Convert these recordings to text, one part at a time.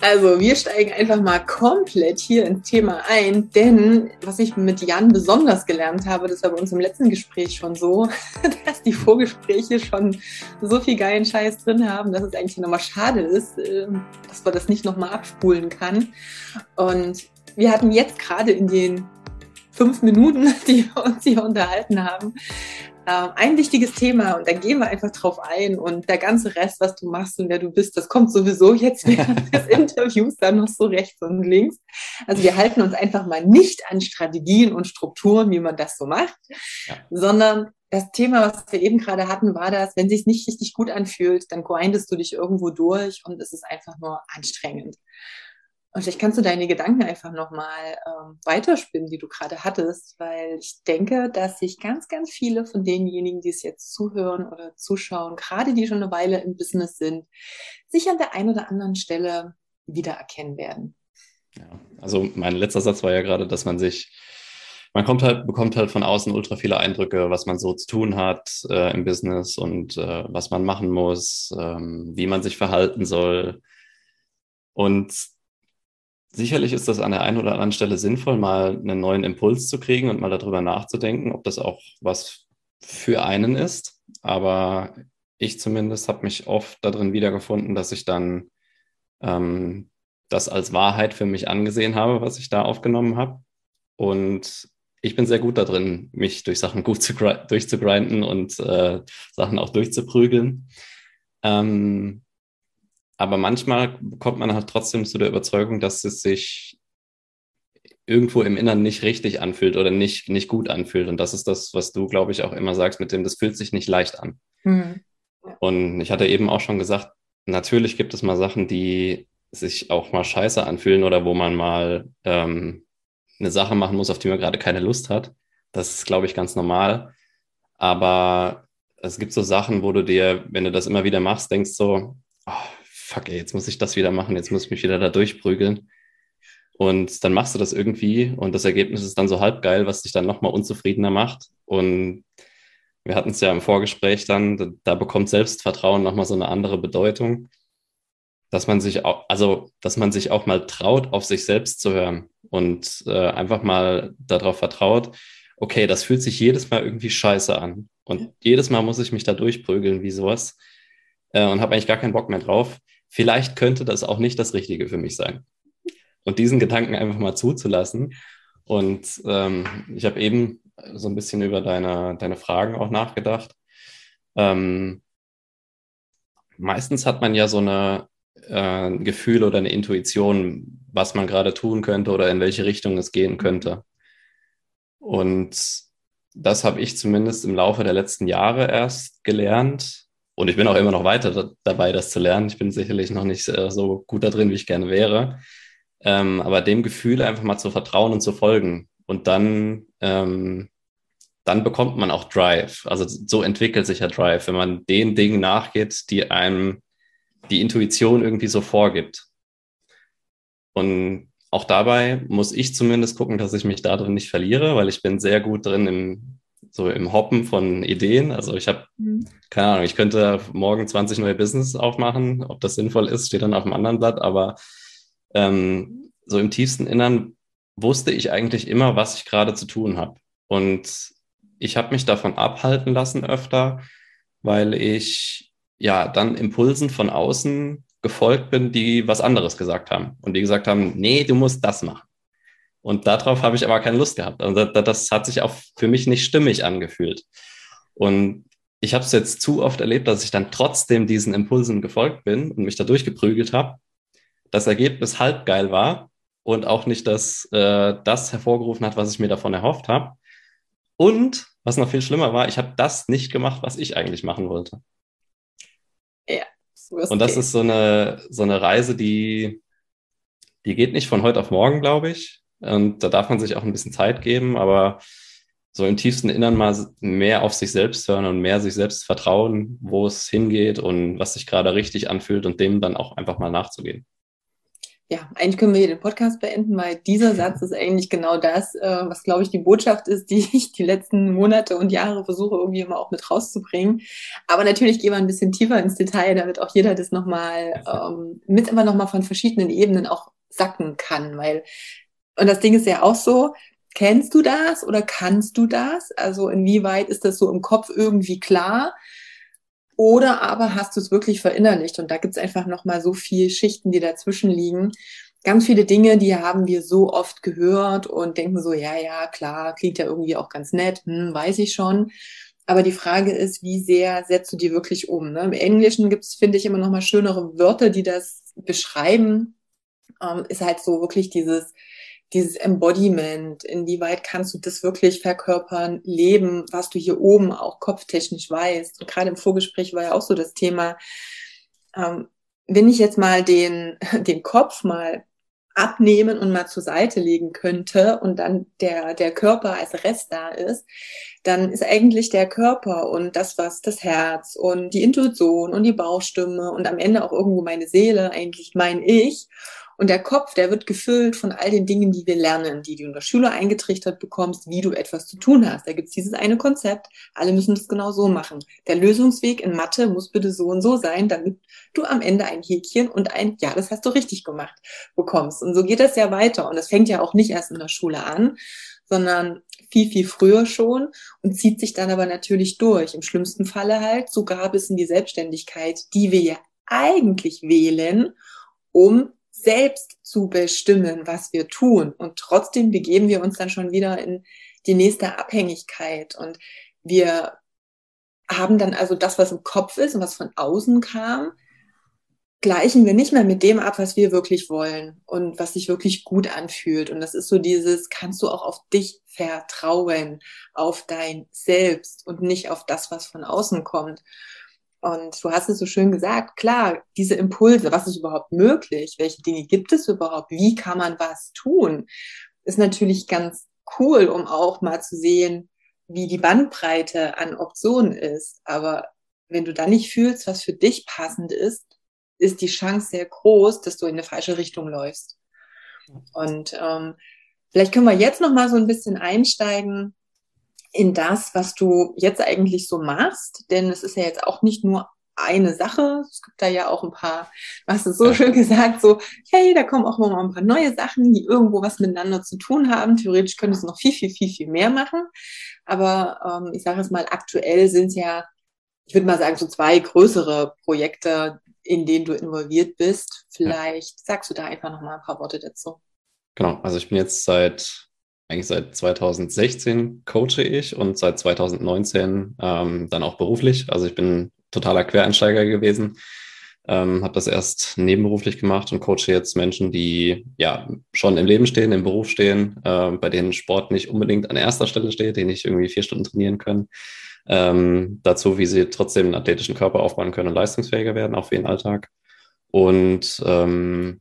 Also wir steigen einfach mal komplett hier ins Thema ein, denn was ich mit Jan besonders gelernt habe, das war bei uns im letzten Gespräch schon so, dass die Vorgespräche schon so viel geilen Scheiß drin haben, dass es eigentlich nochmal schade ist, ähm, dass man das nicht nochmal abspulen kann. Und wir hatten jetzt gerade in den fünf Minuten, die wir uns hier unterhalten haben, ein wichtiges Thema und da gehen wir einfach drauf ein und der ganze Rest, was du machst und wer du bist, das kommt sowieso jetzt während des Interviews dann noch so rechts und links. Also wir halten uns einfach mal nicht an Strategien und Strukturen, wie man das so macht, ja. sondern das Thema, was wir eben gerade hatten, war das, wenn sich nicht richtig gut anfühlt, dann grindest du dich irgendwo durch und es ist einfach nur anstrengend. Und vielleicht kannst du deine Gedanken einfach nochmal ähm, weiterspinnen, die du gerade hattest, weil ich denke, dass sich ganz, ganz viele von denjenigen, die es jetzt zuhören oder zuschauen, gerade die schon eine Weile im Business sind, sich an der einen oder anderen Stelle wiedererkennen werden. Ja, also mein letzter Satz war ja gerade, dass man sich, man kommt halt, bekommt halt von außen ultra viele Eindrücke, was man so zu tun hat äh, im Business und äh, was man machen muss, ähm, wie man sich verhalten soll. Und Sicherlich ist das an der einen oder anderen Stelle sinnvoll, mal einen neuen Impuls zu kriegen und mal darüber nachzudenken, ob das auch was für einen ist. Aber ich zumindest habe mich oft darin wiedergefunden, dass ich dann ähm, das als Wahrheit für mich angesehen habe, was ich da aufgenommen habe. Und ich bin sehr gut darin, mich durch Sachen gut zu durchzugrinden und äh, Sachen auch durchzuprügeln. Ähm, aber manchmal kommt man halt trotzdem zu der Überzeugung, dass es sich irgendwo im Inneren nicht richtig anfühlt oder nicht, nicht gut anfühlt. Und das ist das, was du, glaube ich, auch immer sagst, mit dem, das fühlt sich nicht leicht an. Mhm. Und ich hatte eben auch schon gesagt, natürlich gibt es mal Sachen, die sich auch mal scheiße anfühlen oder wo man mal ähm, eine Sache machen muss, auf die man gerade keine Lust hat. Das ist, glaube ich, ganz normal. Aber es gibt so Sachen, wo du dir, wenn du das immer wieder machst, denkst so, oh, fuck, ey, jetzt muss ich das wieder machen, jetzt muss ich mich wieder da durchprügeln. Und dann machst du das irgendwie und das Ergebnis ist dann so halb geil, was dich dann nochmal unzufriedener macht. Und wir hatten es ja im Vorgespräch dann, da, da bekommt Selbstvertrauen nochmal so eine andere Bedeutung, dass man sich auch, also, dass man sich auch mal traut, auf sich selbst zu hören und äh, einfach mal darauf vertraut, okay, das fühlt sich jedes Mal irgendwie scheiße an. Und jedes Mal muss ich mich da durchprügeln wie sowas äh, und habe eigentlich gar keinen Bock mehr drauf vielleicht könnte das auch nicht das Richtige für mich sein. Und diesen Gedanken einfach mal zuzulassen. Und ähm, ich habe eben so ein bisschen über deine, deine Fragen auch nachgedacht. Ähm, meistens hat man ja so eine äh, Gefühl oder eine Intuition, was man gerade tun könnte oder in welche Richtung es gehen könnte. Und das habe ich zumindest im Laufe der letzten Jahre erst gelernt, und ich bin auch immer noch weiter dabei, das zu lernen. Ich bin sicherlich noch nicht äh, so gut da drin, wie ich gerne wäre. Ähm, aber dem Gefühl einfach mal zu vertrauen und zu folgen. Und dann, ähm, dann bekommt man auch Drive. Also so entwickelt sich ja Drive, wenn man den Dingen nachgeht, die einem die Intuition irgendwie so vorgibt. Und auch dabei muss ich zumindest gucken, dass ich mich da drin nicht verliere, weil ich bin sehr gut drin im so im Hoppen von Ideen. Also ich habe, mhm. keine Ahnung, ich könnte morgen 20 neue Business aufmachen. Ob das sinnvoll ist, steht dann auf dem anderen Blatt. Aber ähm, so im tiefsten Innern wusste ich eigentlich immer, was ich gerade zu tun habe. Und ich habe mich davon abhalten lassen öfter, weil ich ja dann Impulsen von außen gefolgt bin, die was anderes gesagt haben. Und die gesagt haben, nee, du musst das machen. Und darauf habe ich aber keine Lust gehabt. Also das, das hat sich auch für mich nicht stimmig angefühlt. Und ich habe es jetzt zu oft erlebt, dass ich dann trotzdem diesen Impulsen gefolgt bin und mich da durchgeprügelt habe. Das Ergebnis halb geil war und auch nicht das, äh, das hervorgerufen hat, was ich mir davon erhofft habe. Und was noch viel schlimmer war, ich habe das nicht gemacht, was ich eigentlich machen wollte. Ja. Und das ist so eine, so eine Reise, die, die geht nicht von heute auf morgen, glaube ich. Und da darf man sich auch ein bisschen Zeit geben, aber so im tiefsten Innern mal mehr auf sich selbst hören und mehr sich selbst vertrauen, wo es hingeht und was sich gerade richtig anfühlt und dem dann auch einfach mal nachzugehen ja, eigentlich können wir hier den Podcast beenden, weil dieser Satz ist eigentlich genau das, äh, was, glaube ich, die Botschaft ist, die ich die letzten Monate und Jahre versuche, irgendwie immer auch mit rauszubringen. Aber natürlich gehen wir ein bisschen tiefer ins Detail, damit auch jeder das nochmal ähm, mit immer nochmal von verschiedenen Ebenen auch sacken kann. Weil, und das Ding ist ja auch so, kennst du das oder kannst du das? Also inwieweit ist das so im Kopf irgendwie klar? Oder aber hast du es wirklich verinnerlicht? Und da gibt es einfach nochmal so viele Schichten, die dazwischen liegen. Ganz viele Dinge, die haben wir so oft gehört und denken so, ja, ja, klar, klingt ja irgendwie auch ganz nett, hm, weiß ich schon. Aber die Frage ist, wie sehr setzt du die wirklich um? Ne? Im Englischen gibt es, finde ich, immer noch mal schönere Wörter, die das beschreiben. Ähm, ist halt so wirklich dieses dieses Embodiment, inwieweit kannst du das wirklich verkörpern, leben, was du hier oben auch kopftechnisch weißt. Und gerade im Vorgespräch war ja auch so das Thema, ähm, wenn ich jetzt mal den, den Kopf mal abnehmen und mal zur Seite legen könnte und dann der, der Körper als Rest da ist, dann ist eigentlich der Körper und das, was das Herz und die Intuition und die Bauchstimme und am Ende auch irgendwo meine Seele eigentlich mein Ich. Und der Kopf, der wird gefüllt von all den Dingen, die wir lernen, die du in der Schule eingetrichtert bekommst, wie du etwas zu tun hast. Da gibt's dieses eine Konzept, alle müssen das genau so machen. Der Lösungsweg in Mathe muss bitte so und so sein, damit du am Ende ein Häkchen und ein Ja, das hast du richtig gemacht bekommst. Und so geht das ja weiter. Und das fängt ja auch nicht erst in der Schule an, sondern viel, viel früher schon und zieht sich dann aber natürlich durch. Im schlimmsten Falle halt sogar bis in die Selbstständigkeit, die wir ja eigentlich wählen, um selbst zu bestimmen, was wir tun. Und trotzdem begeben wir uns dann schon wieder in die nächste Abhängigkeit. Und wir haben dann also das, was im Kopf ist und was von außen kam, gleichen wir nicht mehr mit dem ab, was wir wirklich wollen und was sich wirklich gut anfühlt. Und das ist so dieses, kannst du auch auf dich vertrauen, auf dein Selbst und nicht auf das, was von außen kommt. Und du hast es so schön gesagt, klar, diese Impulse, was ist überhaupt möglich? Welche Dinge gibt es überhaupt? Wie kann man was tun? Ist natürlich ganz cool, um auch mal zu sehen, wie die Bandbreite an Optionen ist. Aber wenn du dann nicht fühlst, was für dich passend ist, ist die Chance sehr groß, dass du in eine falsche Richtung läufst. Und ähm, vielleicht können wir jetzt noch mal so ein bisschen einsteigen in das, was du jetzt eigentlich so machst, denn es ist ja jetzt auch nicht nur eine Sache. Es gibt da ja auch ein paar, hast es so ja. schön gesagt, so, hey, da kommen auch mal ein paar neue Sachen, die irgendwo was miteinander zu tun haben. Theoretisch könntest du noch viel, viel, viel, viel mehr machen. Aber ähm, ich sage es mal, aktuell sind es ja, ich würde mal sagen, so zwei größere Projekte, in denen du involviert bist. Vielleicht ja. sagst du da einfach noch mal ein paar Worte dazu. Genau, also ich bin jetzt seit eigentlich seit 2016 coache ich und seit 2019 ähm, dann auch beruflich. Also ich bin totaler Quereinsteiger gewesen, ähm, habe das erst nebenberuflich gemacht und coache jetzt Menschen, die ja schon im Leben stehen, im Beruf stehen, äh, bei denen Sport nicht unbedingt an erster Stelle steht, die nicht irgendwie vier Stunden trainieren können. Ähm, dazu, wie sie trotzdem einen athletischen Körper aufbauen können und leistungsfähiger werden, auch für ihren Alltag. Und ähm,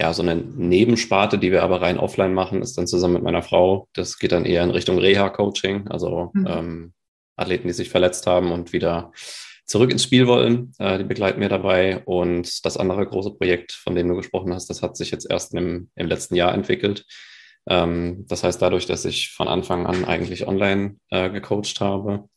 ja, so eine Nebensparte, die wir aber rein offline machen, ist dann zusammen mit meiner Frau. Das geht dann eher in Richtung Reha-Coaching, also mhm. ähm, Athleten, die sich verletzt haben und wieder zurück ins Spiel wollen. Äh, die begleiten wir dabei. Und das andere große Projekt, von dem du gesprochen hast, das hat sich jetzt erst im, im letzten Jahr entwickelt. Ähm, das heißt, dadurch, dass ich von Anfang an eigentlich online äh, gecoacht habe,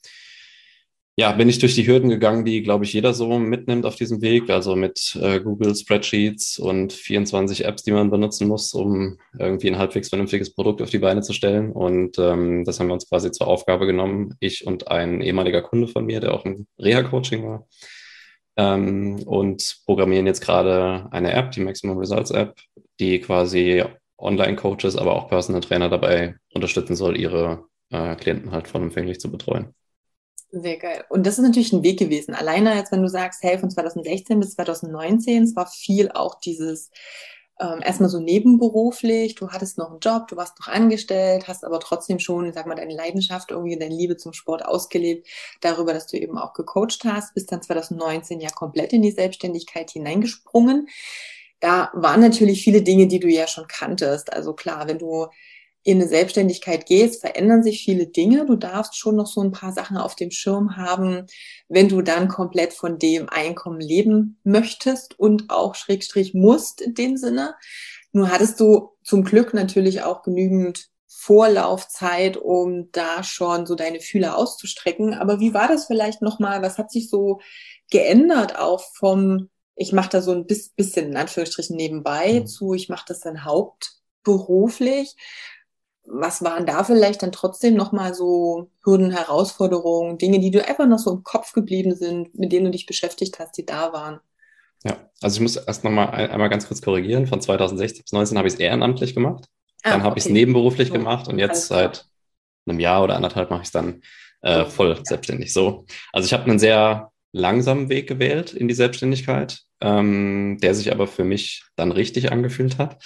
ja, bin ich durch die Hürden gegangen, die, glaube ich, jeder so mitnimmt auf diesem Weg. Also mit äh, Google Spreadsheets und 24 Apps, die man benutzen muss, um irgendwie ein halbwegs vernünftiges Produkt auf die Beine zu stellen. Und ähm, das haben wir uns quasi zur Aufgabe genommen, ich und ein ehemaliger Kunde von mir, der auch im Reha-Coaching war. Ähm, und programmieren jetzt gerade eine App, die Maximum Results App, die quasi Online-Coaches, aber auch Personal Trainer dabei unterstützen soll, ihre äh, Klienten halt vollumfänglich zu betreuen. Sehr geil. Und das ist natürlich ein Weg gewesen. Alleine jetzt, wenn du sagst, hey, von 2016 bis 2019, es war viel auch dieses ähm, erstmal so nebenberuflich, du hattest noch einen Job, du warst noch angestellt, hast aber trotzdem schon, sag mal, deine Leidenschaft, irgendwie deine Liebe zum Sport ausgelebt, darüber, dass du eben auch gecoacht hast, bist dann 2019 ja komplett in die Selbstständigkeit hineingesprungen. Da waren natürlich viele Dinge, die du ja schon kanntest. Also klar, wenn du in eine Selbstständigkeit gehst, verändern sich viele Dinge. Du darfst schon noch so ein paar Sachen auf dem Schirm haben, wenn du dann komplett von dem Einkommen leben möchtest und auch Schrägstrich musst in dem Sinne. Nur hattest du zum Glück natürlich auch genügend Vorlaufzeit, um da schon so deine Fühler auszustrecken. Aber wie war das vielleicht nochmal? Was hat sich so geändert auch vom, ich mache da so ein bisschen in Anführungsstrichen nebenbei mhm. zu, ich mache das dann hauptberuflich was waren da vielleicht dann trotzdem nochmal so Hürden, Herausforderungen, Dinge, die du einfach noch so im Kopf geblieben sind, mit denen du dich beschäftigt hast, die da waren? Ja, also ich muss erst nochmal ein, einmal ganz kurz korrigieren. Von 2016 bis 2019 habe ich es ehrenamtlich gemacht. Ah, dann habe okay. ich es nebenberuflich so, gemacht und jetzt seit einem Jahr oder anderthalb mache ich es dann äh, voll ja. selbstständig. So, also ich habe einen sehr langsamen Weg gewählt in die Selbstständigkeit, ähm, der sich aber für mich dann richtig angefühlt hat.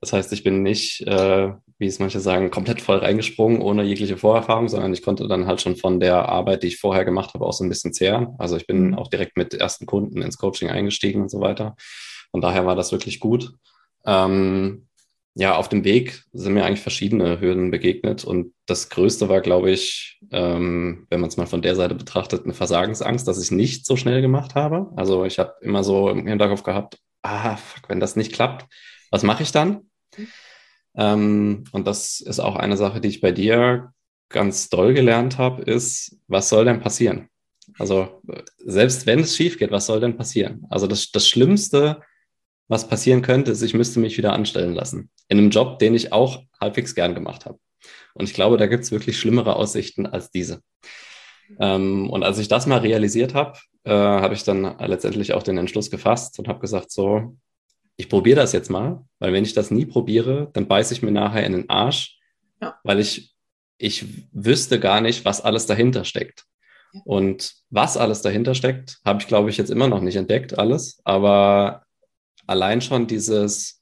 Das heißt, ich bin nicht, äh, wie es manche sagen, komplett voll reingesprungen, ohne jegliche Vorerfahrung, sondern ich konnte dann halt schon von der Arbeit, die ich vorher gemacht habe, auch so ein bisschen zehren. Also ich bin mhm. auch direkt mit ersten Kunden ins Coaching eingestiegen und so weiter. Von daher war das wirklich gut. Ähm, ja, auf dem Weg sind mir eigentlich verschiedene Hürden begegnet und das Größte war, glaube ich, ähm, wenn man es mal von der Seite betrachtet, eine Versagensangst, dass ich nicht so schnell gemacht habe. Also ich habe immer so im Hinterkopf gehabt, ah, fuck, wenn das nicht klappt, was mache ich dann? Ähm, und das ist auch eine Sache, die ich bei dir ganz doll gelernt habe, ist, was soll denn passieren? Also selbst wenn es schief geht, was soll denn passieren? Also das, das Schlimmste, was passieren könnte, ist, ich müsste mich wieder anstellen lassen. In einem Job, den ich auch halbwegs gern gemacht habe. Und ich glaube, da gibt es wirklich schlimmere Aussichten als diese. Ähm, und als ich das mal realisiert habe, äh, habe ich dann letztendlich auch den Entschluss gefasst und habe gesagt, so, ich probiere das jetzt mal, weil wenn ich das nie probiere, dann beiße ich mir nachher in den Arsch, ja. weil ich, ich wüsste gar nicht, was alles dahinter steckt. Ja. Und was alles dahinter steckt, habe ich, glaube ich, jetzt immer noch nicht entdeckt, alles. Aber allein schon dieses,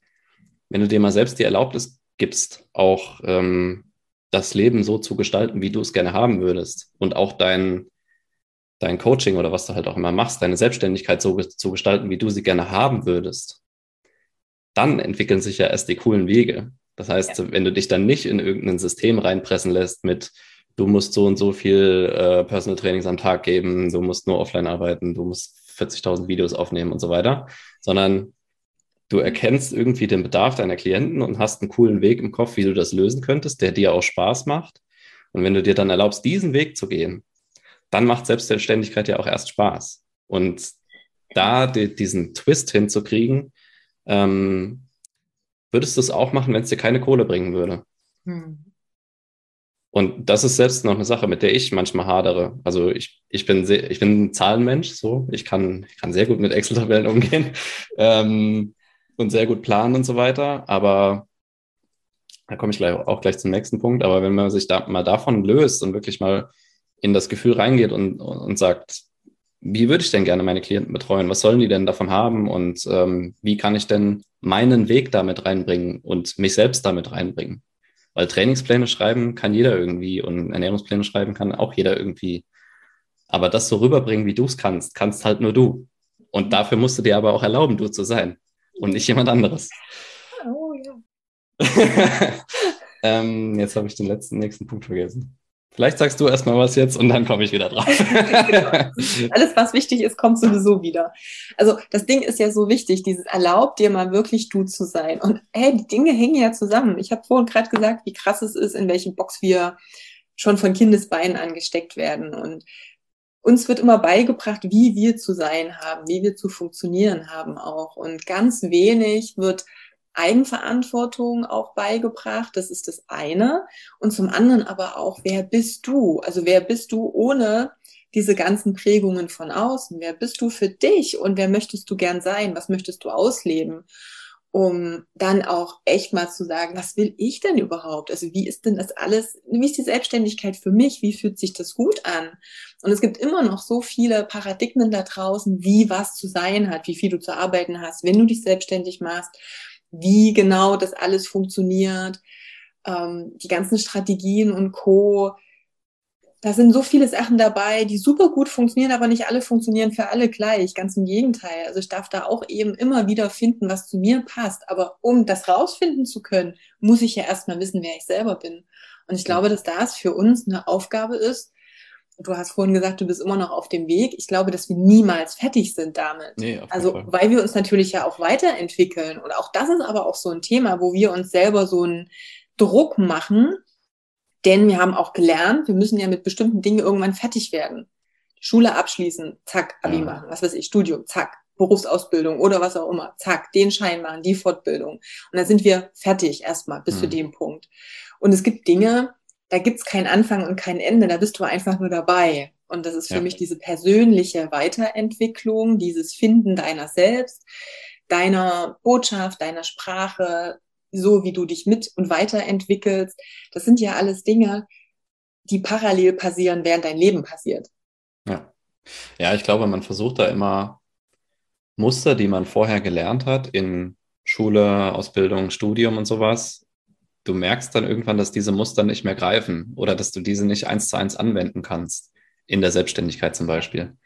wenn du dir mal selbst die Erlaubnis gibst, auch ähm, das Leben so zu gestalten, wie du es gerne haben würdest und auch dein, dein Coaching oder was du halt auch immer machst, deine Selbstständigkeit so zu gestalten, wie du sie gerne haben würdest, dann entwickeln sich ja erst die coolen Wege. Das heißt, ja. wenn du dich dann nicht in irgendein System reinpressen lässt mit, du musst so und so viel äh, Personal Trainings am Tag geben, du musst nur offline arbeiten, du musst 40.000 Videos aufnehmen und so weiter, sondern du erkennst irgendwie den Bedarf deiner Klienten und hast einen coolen Weg im Kopf, wie du das lösen könntest, der dir auch Spaß macht. Und wenn du dir dann erlaubst, diesen Weg zu gehen, dann macht Selbstständigkeit ja auch erst Spaß. Und da die, diesen Twist hinzukriegen, ähm, würdest du es auch machen, wenn es dir keine Kohle bringen würde? Hm. Und das ist selbst noch eine Sache, mit der ich manchmal hadere. Also ich, ich, bin, sehr, ich bin ein Zahlenmensch, so. Ich kann, ich kann sehr gut mit Excel-Tabellen umgehen ähm, und sehr gut planen und so weiter. Aber da komme ich gleich, auch gleich zum nächsten Punkt. Aber wenn man sich da mal davon löst und wirklich mal in das Gefühl reingeht und, und sagt, wie würde ich denn gerne meine Klienten betreuen? Was sollen die denn davon haben? Und ähm, wie kann ich denn meinen Weg damit reinbringen und mich selbst damit reinbringen? Weil Trainingspläne schreiben kann jeder irgendwie und Ernährungspläne schreiben kann auch jeder irgendwie. Aber das so rüberbringen, wie du es kannst, kannst halt nur du. Und dafür musst du dir aber auch erlauben, du zu sein und nicht jemand anderes. Oh ja. ähm, jetzt habe ich den letzten nächsten Punkt vergessen. Vielleicht sagst du erstmal was jetzt und dann komme ich wieder drauf. Alles, was wichtig ist, kommt sowieso wieder. Also das Ding ist ja so wichtig, dieses erlaubt dir mal wirklich du zu sein. Und hey, die Dinge hängen ja zusammen. Ich habe vorhin gerade gesagt, wie krass es ist, in welche Box wir schon von Kindesbeinen angesteckt werden. Und uns wird immer beigebracht, wie wir zu sein haben, wie wir zu funktionieren haben auch. Und ganz wenig wird Eigenverantwortung auch beigebracht. Das ist das eine. Und zum anderen aber auch, wer bist du? Also wer bist du ohne diese ganzen Prägungen von außen? Wer bist du für dich und wer möchtest du gern sein? Was möchtest du ausleben? Um dann auch echt mal zu sagen, was will ich denn überhaupt? Also wie ist denn das alles? Wie ist die Selbstständigkeit für mich? Wie fühlt sich das gut an? Und es gibt immer noch so viele Paradigmen da draußen, wie was zu sein hat, wie viel du zu arbeiten hast, wenn du dich selbstständig machst wie genau das alles funktioniert, ähm, die ganzen Strategien und Co. da sind so viele Sachen dabei, die super gut funktionieren, aber nicht alle funktionieren für alle gleich. Ganz im Gegenteil. Also ich darf da auch eben immer wieder finden, was zu mir passt. Aber um das rausfinden zu können, muss ich ja erstmal wissen, wer ich selber bin. Und ich glaube, dass das für uns eine Aufgabe ist. Du hast vorhin gesagt, du bist immer noch auf dem Weg. Ich glaube, dass wir niemals fertig sind damit. Nee, also, Fall. weil wir uns natürlich ja auch weiterentwickeln. Und auch das ist aber auch so ein Thema, wo wir uns selber so einen Druck machen, denn wir haben auch gelernt, wir müssen ja mit bestimmten Dingen irgendwann fertig werden. Schule abschließen, zack, Abi ja. machen, was weiß ich, Studium, zack, Berufsausbildung oder was auch immer, zack, den Schein machen, die Fortbildung. Und dann sind wir fertig erstmal bis mhm. zu dem Punkt. Und es gibt Dinge, da gibt's keinen Anfang und kein Ende, da bist du einfach nur dabei. Und das ist für ja. mich diese persönliche Weiterentwicklung, dieses Finden deiner selbst, deiner Botschaft, deiner Sprache, so wie du dich mit und weiterentwickelst. Das sind ja alles Dinge, die parallel passieren, während dein Leben passiert. Ja. Ja, ich glaube, man versucht da immer Muster, die man vorher gelernt hat in Schule, Ausbildung, Studium und sowas. Du merkst dann irgendwann, dass diese Muster nicht mehr greifen oder dass du diese nicht eins zu eins anwenden kannst. In der Selbstständigkeit zum Beispiel.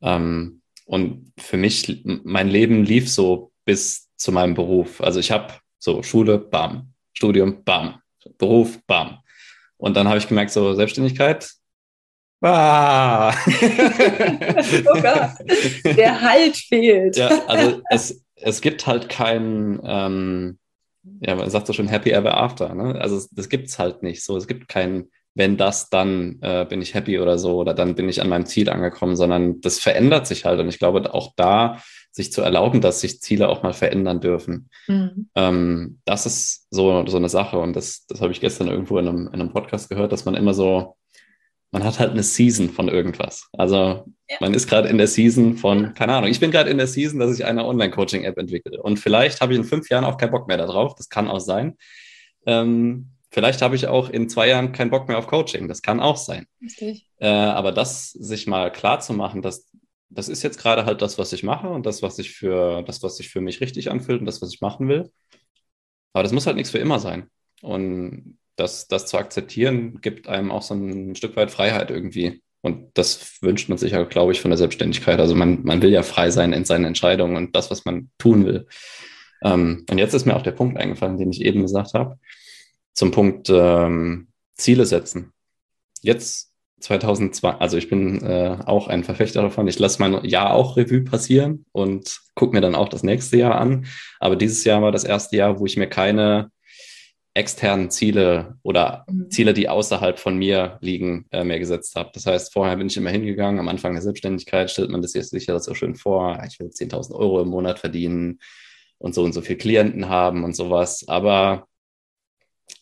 Ähm, und für mich, mein Leben lief so bis zu meinem Beruf. Also ich habe so, Schule, bam. Studium, bam. Beruf, bam. Und dann habe ich gemerkt, so Selbstständigkeit, ah. oh Gott, der Halt fehlt. ja, also es, es gibt halt kein, ähm, ja, man sagt so schon Happy Ever After. Ne? Also das gibt es halt nicht so. Es gibt kein, wenn das, dann äh, bin ich happy oder so oder dann bin ich an meinem Ziel angekommen, sondern das verändert sich halt. Und ich glaube, auch da sich zu erlauben, dass sich Ziele auch mal verändern dürfen. Mhm. Ähm, das ist so, so eine Sache und das, das habe ich gestern irgendwo in einem, in einem Podcast gehört, dass man immer so, man hat halt eine Season von irgendwas. Also ja. man ist gerade in der Season von, keine Ahnung, ich bin gerade in der Season, dass ich eine Online-Coaching-App entwickle und vielleicht habe ich in fünf Jahren auch keinen Bock mehr darauf, das kann auch sein. Ähm, Vielleicht habe ich auch in zwei Jahren keinen Bock mehr auf Coaching. Das kann auch sein. Äh, aber das sich mal klar zu machen, dass das ist jetzt gerade halt das, was ich mache und das, was sich für, das, was sich für mich richtig anfühlt und das, was ich machen will. Aber das muss halt nichts für immer sein. Und das, das zu akzeptieren, gibt einem auch so ein Stück weit Freiheit irgendwie. Und das wünscht man sich ja, glaube ich, von der Selbstständigkeit. Also man, man will ja frei sein in seinen Entscheidungen und das, was man tun will. Ähm, und jetzt ist mir auch der Punkt eingefallen, den ich eben gesagt habe, zum Punkt ähm, Ziele setzen. Jetzt 2002, also ich bin äh, auch ein Verfechter davon. Ich lasse mein Jahr auch Revue passieren und gucke mir dann auch das nächste Jahr an. Aber dieses Jahr war das erste Jahr, wo ich mir keine externen Ziele oder mhm. Ziele, die außerhalb von mir liegen, äh, mehr gesetzt habe. Das heißt, vorher bin ich immer hingegangen. Am Anfang der Selbstständigkeit stellt man das jetzt sicher so schön vor. Ich will 10.000 Euro im Monat verdienen und so und so viele Klienten haben und sowas. Aber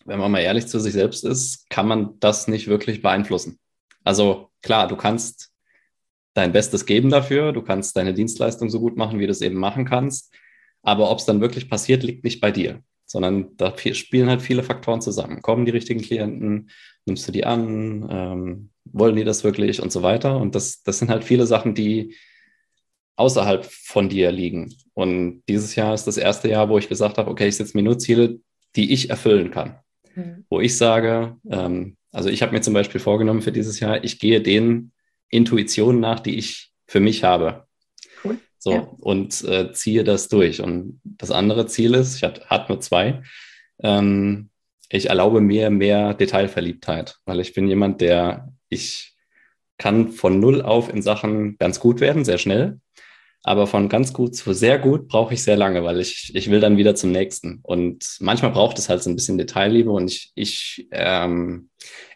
wenn man mal ehrlich zu sich selbst ist, kann man das nicht wirklich beeinflussen. Also klar, du kannst dein Bestes geben dafür, du kannst deine Dienstleistung so gut machen, wie du es eben machen kannst. Aber ob es dann wirklich passiert, liegt nicht bei dir, sondern da spielen halt viele Faktoren zusammen. Kommen die richtigen Klienten, nimmst du die an, ähm, wollen die das wirklich und so weiter. Und das, das sind halt viele Sachen, die außerhalb von dir liegen. Und dieses Jahr ist das erste Jahr, wo ich gesagt habe, okay, ich setze mir nur Ziele, die ich erfüllen kann. Mhm. Wo ich sage, ähm, also ich habe mir zum Beispiel vorgenommen für dieses Jahr, ich gehe den Intuitionen nach, die ich für mich habe. So, ja. und äh, ziehe das durch. Und das andere Ziel ist, ich hatte nur zwei, ähm, ich erlaube mir mehr Detailverliebtheit, weil ich bin jemand, der ich kann von null auf in Sachen ganz gut werden, sehr schnell. Aber von ganz gut zu sehr gut brauche ich sehr lange, weil ich, ich will dann wieder zum nächsten. Und manchmal braucht es halt so ein bisschen Detailliebe und ich, ich ähm,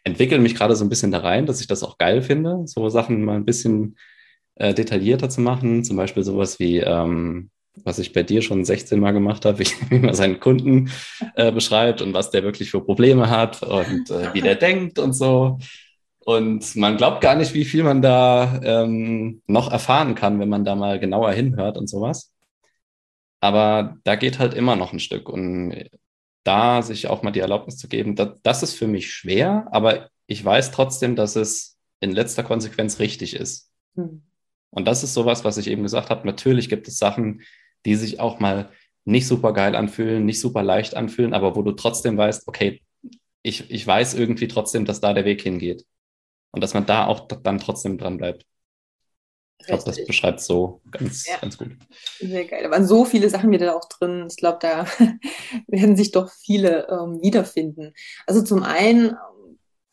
entwickle mich gerade so ein bisschen da rein, dass ich das auch geil finde, so Sachen mal ein bisschen äh, detaillierter zu machen. Zum Beispiel sowas wie, ähm, was ich bei dir schon 16 Mal gemacht habe, wie, wie man seinen Kunden äh, beschreibt und was der wirklich für Probleme hat und äh, wie der denkt und so. Und man glaubt gar nicht, wie viel man da ähm, noch erfahren kann, wenn man da mal genauer hinhört und sowas. Aber da geht halt immer noch ein Stück. Und da sich auch mal die Erlaubnis zu geben, das, das ist für mich schwer, aber ich weiß trotzdem, dass es in letzter Konsequenz richtig ist. Hm. Und das ist sowas, was ich eben gesagt habe. Natürlich gibt es Sachen, die sich auch mal nicht super geil anfühlen, nicht super leicht anfühlen, aber wo du trotzdem weißt, okay, ich, ich weiß irgendwie trotzdem, dass da der Weg hingeht. Und dass man da auch dann trotzdem dran bleibt. Ich glaube, das beschreibt so ganz, ja. ganz gut. Sehr geil. Da waren so viele Sachen wieder auch drin. Ich glaube, da werden sich doch viele ähm, wiederfinden. Also zum einen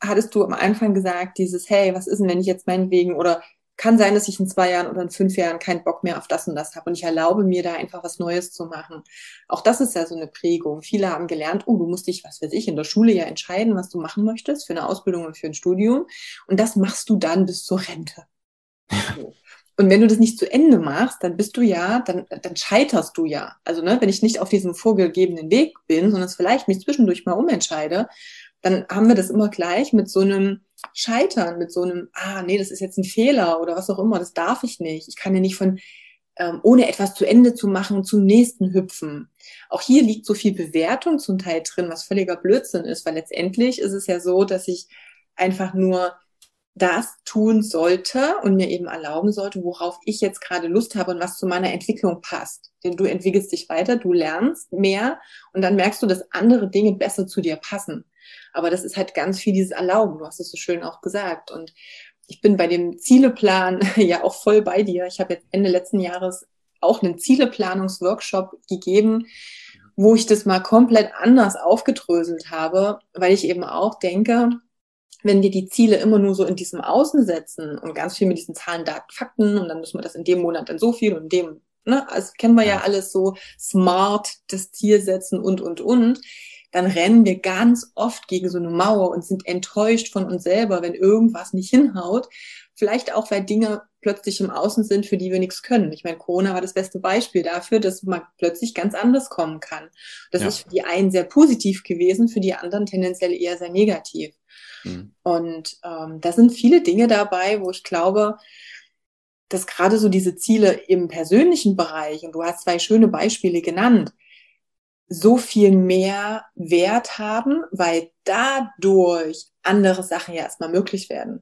hattest du am Anfang gesagt, dieses, hey, was ist denn, wenn ich jetzt meinetwegen oder kann sein, dass ich in zwei Jahren oder in fünf Jahren keinen Bock mehr auf das und das habe und ich erlaube mir da einfach was Neues zu machen. Auch das ist ja so eine Prägung. Viele haben gelernt, oh, du musst dich, was weiß ich, in der Schule ja entscheiden, was du machen möchtest für eine Ausbildung und für ein Studium und das machst du dann bis zur Rente. Und wenn du das nicht zu Ende machst, dann bist du ja, dann, dann scheiterst du ja. Also, ne, wenn ich nicht auf diesem vorgegebenen Weg bin, sondern es vielleicht mich zwischendurch mal umentscheide, dann haben wir das immer gleich mit so einem Scheitern, mit so einem, ah, nee, das ist jetzt ein Fehler oder was auch immer, das darf ich nicht. Ich kann ja nicht von, ähm, ohne etwas zu Ende zu machen, zum nächsten hüpfen. Auch hier liegt so viel Bewertung zum Teil drin, was völliger Blödsinn ist, weil letztendlich ist es ja so, dass ich einfach nur das tun sollte und mir eben erlauben sollte, worauf ich jetzt gerade Lust habe und was zu meiner Entwicklung passt. Denn du entwickelst dich weiter, du lernst mehr und dann merkst du, dass andere Dinge besser zu dir passen. Aber das ist halt ganz viel dieses Erlauben. Du hast es so schön auch gesagt. Und ich bin bei dem Zieleplan ja auch voll bei dir. Ich habe jetzt Ende letzten Jahres auch einen Zieleplanungsworkshop gegeben, wo ich das mal komplett anders aufgedröselt habe, weil ich eben auch denke, wenn wir die Ziele immer nur so in diesem Außen setzen und ganz viel mit diesen Zahlen, Daten, Fakten und dann müssen wir das in dem Monat dann so viel und in dem, ne, also kennen wir ja alles so smart, das Ziel setzen und, und, und, dann rennen wir ganz oft gegen so eine Mauer und sind enttäuscht von uns selber, wenn irgendwas nicht hinhaut. Vielleicht auch, weil Dinge plötzlich im Außen sind, für die wir nichts können. Ich meine, Corona war das beste Beispiel dafür, dass man plötzlich ganz anders kommen kann. Das ja. ist für die einen sehr positiv gewesen, für die anderen tendenziell eher sehr negativ. Mhm. Und ähm, da sind viele Dinge dabei, wo ich glaube, dass gerade so diese Ziele im persönlichen Bereich, und du hast zwei schöne Beispiele genannt, so viel mehr Wert haben, weil dadurch andere Sachen ja erstmal möglich werden.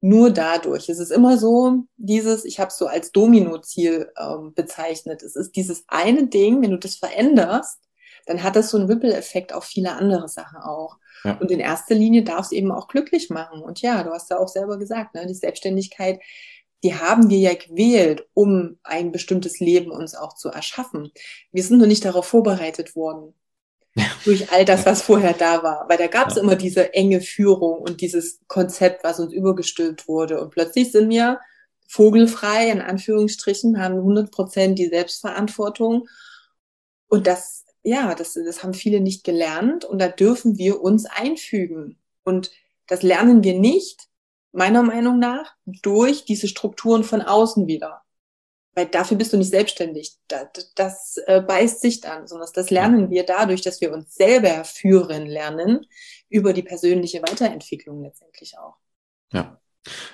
Nur dadurch. Es ist immer so, dieses, ich habe es so als Domino-Ziel ähm, bezeichnet. Es ist dieses eine Ding, wenn du das veränderst, dann hat das so einen Ripple-Effekt auf viele andere Sachen auch. Ja. Und in erster Linie darf es eben auch glücklich machen. Und ja, du hast ja auch selber gesagt, ne, die Selbstständigkeit die haben wir ja gewählt, um ein bestimmtes Leben uns auch zu erschaffen. Wir sind nur nicht darauf vorbereitet worden. Ja. Durch all das, was vorher da war. Weil da gab es ja. immer diese enge Führung und dieses Konzept, was uns übergestülpt wurde. Und plötzlich sind wir vogelfrei, in Anführungsstrichen, haben 100 Prozent die Selbstverantwortung. Und das, ja, das, das haben viele nicht gelernt. Und da dürfen wir uns einfügen. Und das lernen wir nicht, meiner Meinung nach, durch diese Strukturen von außen wieder. Weil dafür bist du nicht selbstständig. Das, das äh, beißt sich dann, sondern das lernen wir dadurch, dass wir uns selber führen lernen, über die persönliche Weiterentwicklung letztendlich auch. Ja.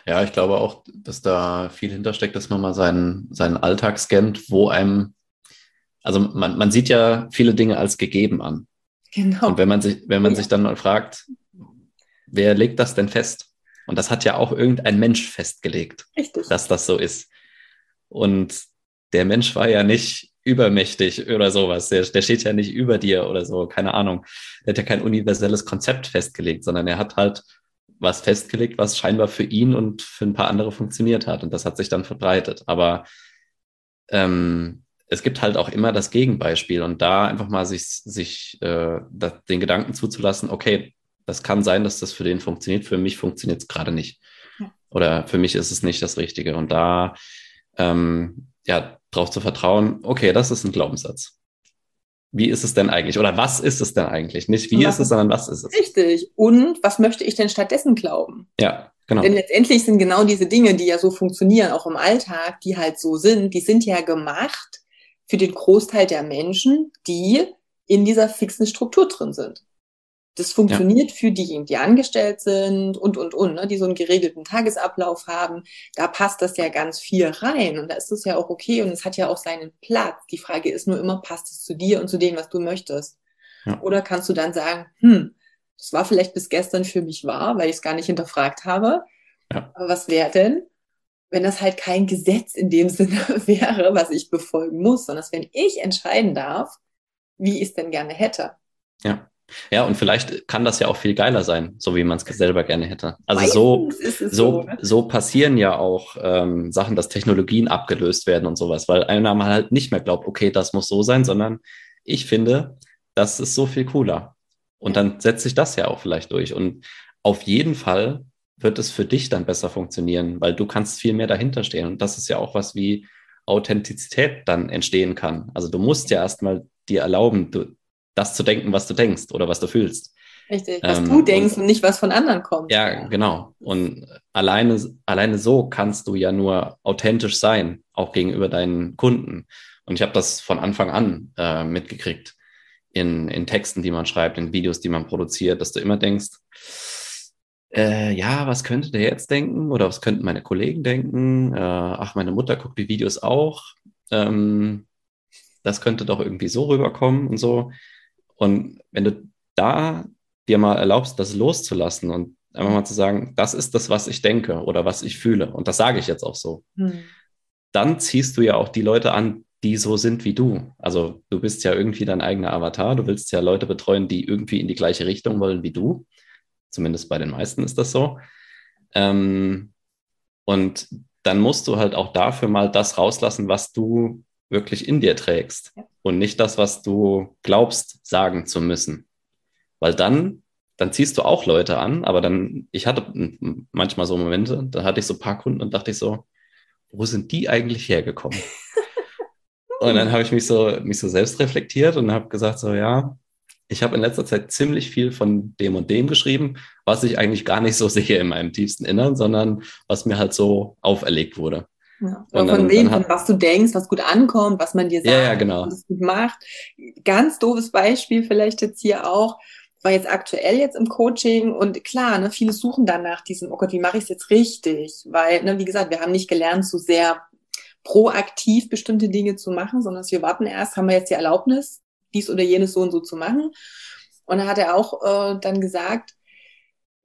Ja, ich glaube auch, dass da viel hintersteckt, dass man mal seinen, seinen Alltag scannt, wo einem, also man, man sieht ja viele Dinge als gegeben an. Genau. Und wenn man sich, wenn man ja. sich dann mal fragt, wer legt das denn fest? Und das hat ja auch irgendein Mensch festgelegt, Richtig. dass das so ist. Und der Mensch war ja nicht übermächtig oder sowas. Der, der steht ja nicht über dir oder so, keine Ahnung. Der hat ja kein universelles Konzept festgelegt, sondern er hat halt was festgelegt, was scheinbar für ihn und für ein paar andere funktioniert hat. Und das hat sich dann verbreitet. Aber ähm, es gibt halt auch immer das Gegenbeispiel und da einfach mal sich, sich äh, den Gedanken zuzulassen, okay, das kann sein, dass das für den funktioniert. Für mich funktioniert es gerade nicht. Oder für mich ist es nicht das Richtige. Und da ähm, ja, darauf zu vertrauen, okay, das ist ein Glaubenssatz. Wie ist es denn eigentlich? Oder was ist es denn eigentlich? Nicht wie ist es, sondern was ist es? Richtig. Und was möchte ich denn stattdessen glauben? Ja, genau. Denn letztendlich sind genau diese Dinge, die ja so funktionieren, auch im Alltag, die halt so sind, die sind ja gemacht für den Großteil der Menschen, die in dieser fixen Struktur drin sind. Das funktioniert ja. für diejenigen, die angestellt sind und, und, und, ne, die so einen geregelten Tagesablauf haben. Da passt das ja ganz viel rein und da ist es ja auch okay und es hat ja auch seinen Platz. Die Frage ist nur immer, passt es zu dir und zu dem, was du möchtest? Ja. Oder kannst du dann sagen, hm, das war vielleicht bis gestern für mich wahr, weil ich es gar nicht hinterfragt habe. Ja. Aber was wäre denn, wenn das halt kein Gesetz in dem Sinne wäre, was ich befolgen muss, sondern wenn ich entscheiden darf, wie ich es denn gerne hätte? Ja. Ja, und vielleicht kann das ja auch viel geiler sein, so wie man es selber gerne hätte. Also so, so, so, ne? so passieren ja auch ähm, Sachen, dass Technologien abgelöst werden und sowas, weil einer mal halt nicht mehr glaubt, okay, das muss so sein, sondern ich finde, das ist so viel cooler. Und dann setzt sich das ja auch vielleicht durch. Und auf jeden Fall wird es für dich dann besser funktionieren, weil du kannst viel mehr dahinter stehen. Und das ist ja auch was wie Authentizität dann entstehen kann. Also du musst ja erstmal dir erlauben, du, das zu denken, was du denkst oder was du fühlst. Richtig, was ähm, du denkst und, und, nicht was von anderen kommt. Ja, genau. Und alleine, alleine so kannst du ja nur authentisch sein, auch gegenüber deinen Kunden. Und ich habe das von Anfang an äh, mitgekriegt in, in Texten, die man schreibt, in Videos, die man produziert, dass du immer denkst, äh, ja, was könnte der jetzt denken oder was könnten meine Kollegen denken? Äh, ach, meine Mutter guckt die Videos auch. Ähm, das könnte doch irgendwie so rüberkommen und so. Und wenn du da dir mal erlaubst, das loszulassen und einfach mal zu sagen, das ist das, was ich denke oder was ich fühle, und das sage ich jetzt auch so, hm. dann ziehst du ja auch die Leute an, die so sind wie du. Also du bist ja irgendwie dein eigener Avatar, du willst ja Leute betreuen, die irgendwie in die gleiche Richtung wollen wie du. Zumindest bei den meisten ist das so. Ähm, und dann musst du halt auch dafür mal das rauslassen, was du wirklich in dir trägst ja. und nicht das, was du glaubst, sagen zu müssen. Weil dann, dann ziehst du auch Leute an, aber dann, ich hatte manchmal so Momente, da hatte ich so ein paar Kunden und dachte ich so, wo sind die eigentlich hergekommen? und dann habe ich mich so, mich so selbst reflektiert und habe gesagt, so ja, ich habe in letzter Zeit ziemlich viel von dem und dem geschrieben, was ich eigentlich gar nicht so sehe in meinem tiefsten Innern, sondern was mir halt so auferlegt wurde. Ja. Und dann, von wem, hat, was du denkst, was gut ankommt, was man dir sagt, ja, ja, genau. was gut macht. Ganz doofes Beispiel vielleicht jetzt hier auch, war jetzt aktuell jetzt im Coaching und klar, ne, viele suchen dann nach diesem, oh Gott, wie mache ich es jetzt richtig? Weil, ne, wie gesagt, wir haben nicht gelernt, so sehr proaktiv bestimmte Dinge zu machen, sondern wir warten erst, haben wir jetzt die Erlaubnis, dies oder jenes so und so zu machen. Und da hat er auch äh, dann gesagt,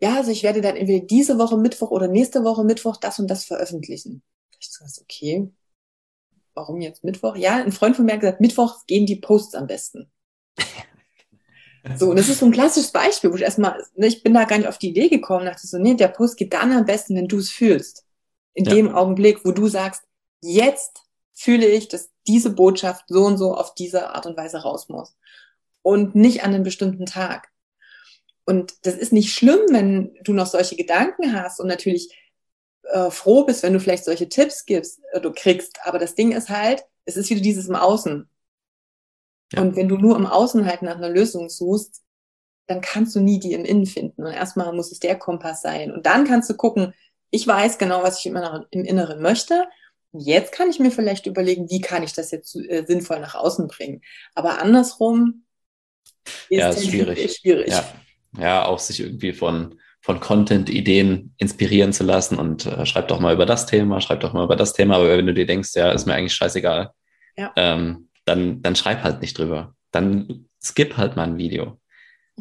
ja, also ich werde dann entweder diese Woche Mittwoch oder nächste Woche Mittwoch das und das veröffentlichen. Ich so, okay, warum jetzt Mittwoch? Ja, ein Freund von mir hat gesagt, Mittwoch gehen die Posts am besten. So, und das ist so ein klassisches Beispiel, wo ich erstmal, ne, ich bin da gar nicht auf die Idee gekommen, dachte so, nee, der Post geht dann am besten, wenn du es fühlst. In ja. dem Augenblick, wo du sagst, jetzt fühle ich, dass diese Botschaft so und so auf diese Art und Weise raus muss. Und nicht an einem bestimmten Tag. Und das ist nicht schlimm, wenn du noch solche Gedanken hast und natürlich äh, froh bist, wenn du vielleicht solche Tipps gibst, äh, du kriegst. Aber das Ding ist halt, es ist wieder dieses im Außen. Ja. Und wenn du nur im Außen halt nach einer Lösung suchst, dann kannst du nie die im Innen finden. Und erstmal muss es der Kompass sein. Und dann kannst du gucken, ich weiß genau, was ich immer noch im Inneren möchte. Jetzt kann ich mir vielleicht überlegen, wie kann ich das jetzt äh, sinnvoll nach außen bringen. Aber andersrum ist ja, ist schwierig. schwierig. Ja. ja, auch sich irgendwie von, von Content-Ideen inspirieren zu lassen und äh, schreib doch mal über das Thema, schreib doch mal über das Thema. Aber wenn du dir denkst, ja, ist mir eigentlich scheißegal, ja. ähm, dann, dann schreib halt nicht drüber. Dann skip halt mal ein Video.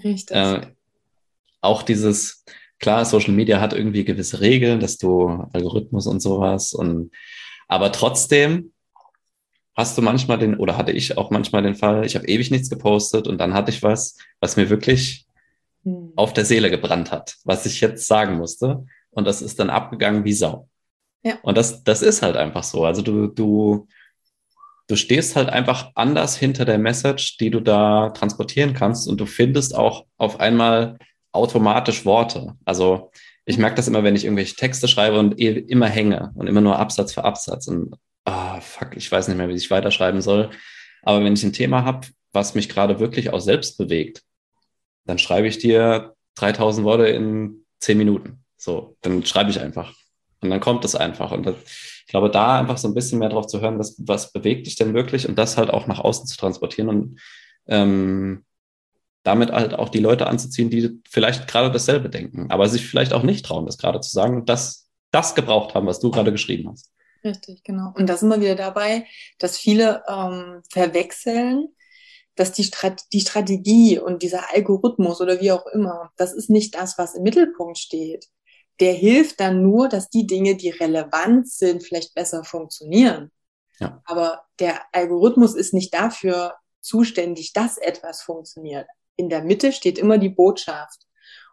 Richtig. Äh, auch dieses, klar, Social Media hat irgendwie gewisse Regeln, dass du Algorithmus und sowas und aber trotzdem hast du manchmal den, oder hatte ich auch manchmal den Fall, ich habe ewig nichts gepostet und dann hatte ich was, was mir wirklich hm. auf der Seele gebrannt hat, was ich jetzt sagen musste. Und das ist dann abgegangen wie Sau. Ja. Und das, das ist halt einfach so. Also du, du, du stehst halt einfach anders hinter der Message, die du da transportieren kannst und du findest auch auf einmal automatisch Worte. Also ich merke das immer, wenn ich irgendwelche Texte schreibe und eh immer hänge und immer nur Absatz für Absatz und ah, fuck, ich weiß nicht mehr, wie ich weiterschreiben soll. Aber wenn ich ein Thema habe, was mich gerade wirklich auch selbst bewegt, dann schreibe ich dir 3000 Worte in 10 Minuten. So, dann schreibe ich einfach. Und dann kommt es einfach. Und das, ich glaube, da einfach so ein bisschen mehr drauf zu hören, was, was bewegt dich denn wirklich und das halt auch nach außen zu transportieren und ähm, damit halt auch die Leute anzuziehen, die vielleicht gerade dasselbe denken, aber sich vielleicht auch nicht trauen, das gerade zu sagen und das, das gebraucht haben, was du gerade geschrieben hast. Richtig, genau. Und da sind wir wieder dabei, dass viele ähm, verwechseln, dass die, Strat die Strategie und dieser Algorithmus oder wie auch immer, das ist nicht das, was im Mittelpunkt steht. Der hilft dann nur, dass die Dinge, die relevant sind, vielleicht besser funktionieren. Ja. Aber der Algorithmus ist nicht dafür zuständig, dass etwas funktioniert. in der Mitte steht immer die Botschaft.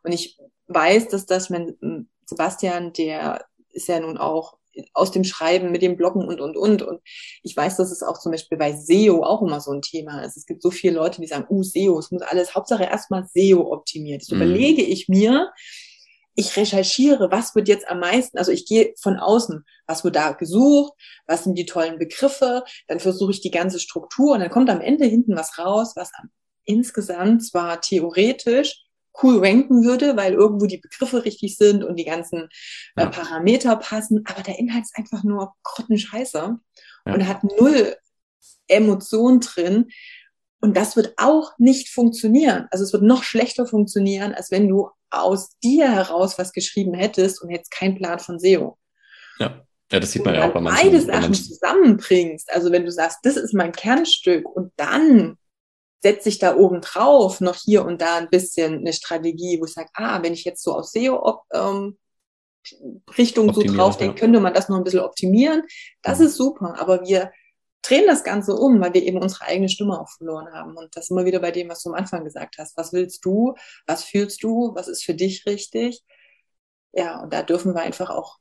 Und ich weiß, dass das, mein Sebastian, der ist ja nun auch aus dem Schreiben mit dem Bloggen und, und, und. Und ich weiß, dass es auch zum Beispiel bei SEO auch immer so ein Thema ist. Es gibt so viele Leute, die sagen, uh, SEO, es muss alles, Hauptsache erstmal SEO optimiert. Das mhm. überlege ich mir, ich recherchiere, was wird jetzt am meisten, also ich gehe von außen, was wird da gesucht, was sind die tollen Begriffe, dann versuche ich die ganze Struktur und dann kommt am Ende hinten was raus, was insgesamt zwar theoretisch cool ranken würde, weil irgendwo die Begriffe richtig sind und die ganzen äh, Parameter passen, aber der Inhalt ist einfach nur grottenscheiße ja. und hat null Emotion drin. Und das wird auch nicht funktionieren. Also es wird noch schlechter funktionieren, als wenn du aus dir heraus was geschrieben hättest und hättest keinen Plan von SEO. Ja. Ja, das sieht man ja auch bei manchen. Beide Sachen zusammenbringst, also wenn du sagst, das ist mein Kernstück und dann setze ich da oben drauf noch hier und da ein bisschen eine Strategie, wo ich sage, ah, wenn ich jetzt so aus SEO ähm, Richtung so drauf denke, ja. könnte man das noch ein bisschen optimieren. Das mhm. ist super, aber wir drehen das Ganze um, weil wir eben unsere eigene Stimme auch verloren haben. Und das immer wieder bei dem, was du am Anfang gesagt hast. Was willst du? Was fühlst du? Was ist für dich richtig? Ja, und da dürfen wir einfach auch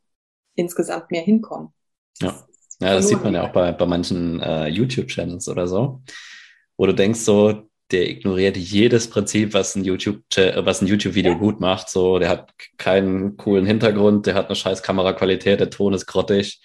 insgesamt mehr hinkommen. Ja, ja das sieht man ja auch bei, bei manchen äh, YouTube-Channels oder so wo du denkst so, der ignoriert jedes Prinzip, was ein YouTube, was ein YouTube-Video ja. gut macht. So, der hat keinen coolen Hintergrund, der hat eine scheiß Kameraqualität, der Ton ist grottig.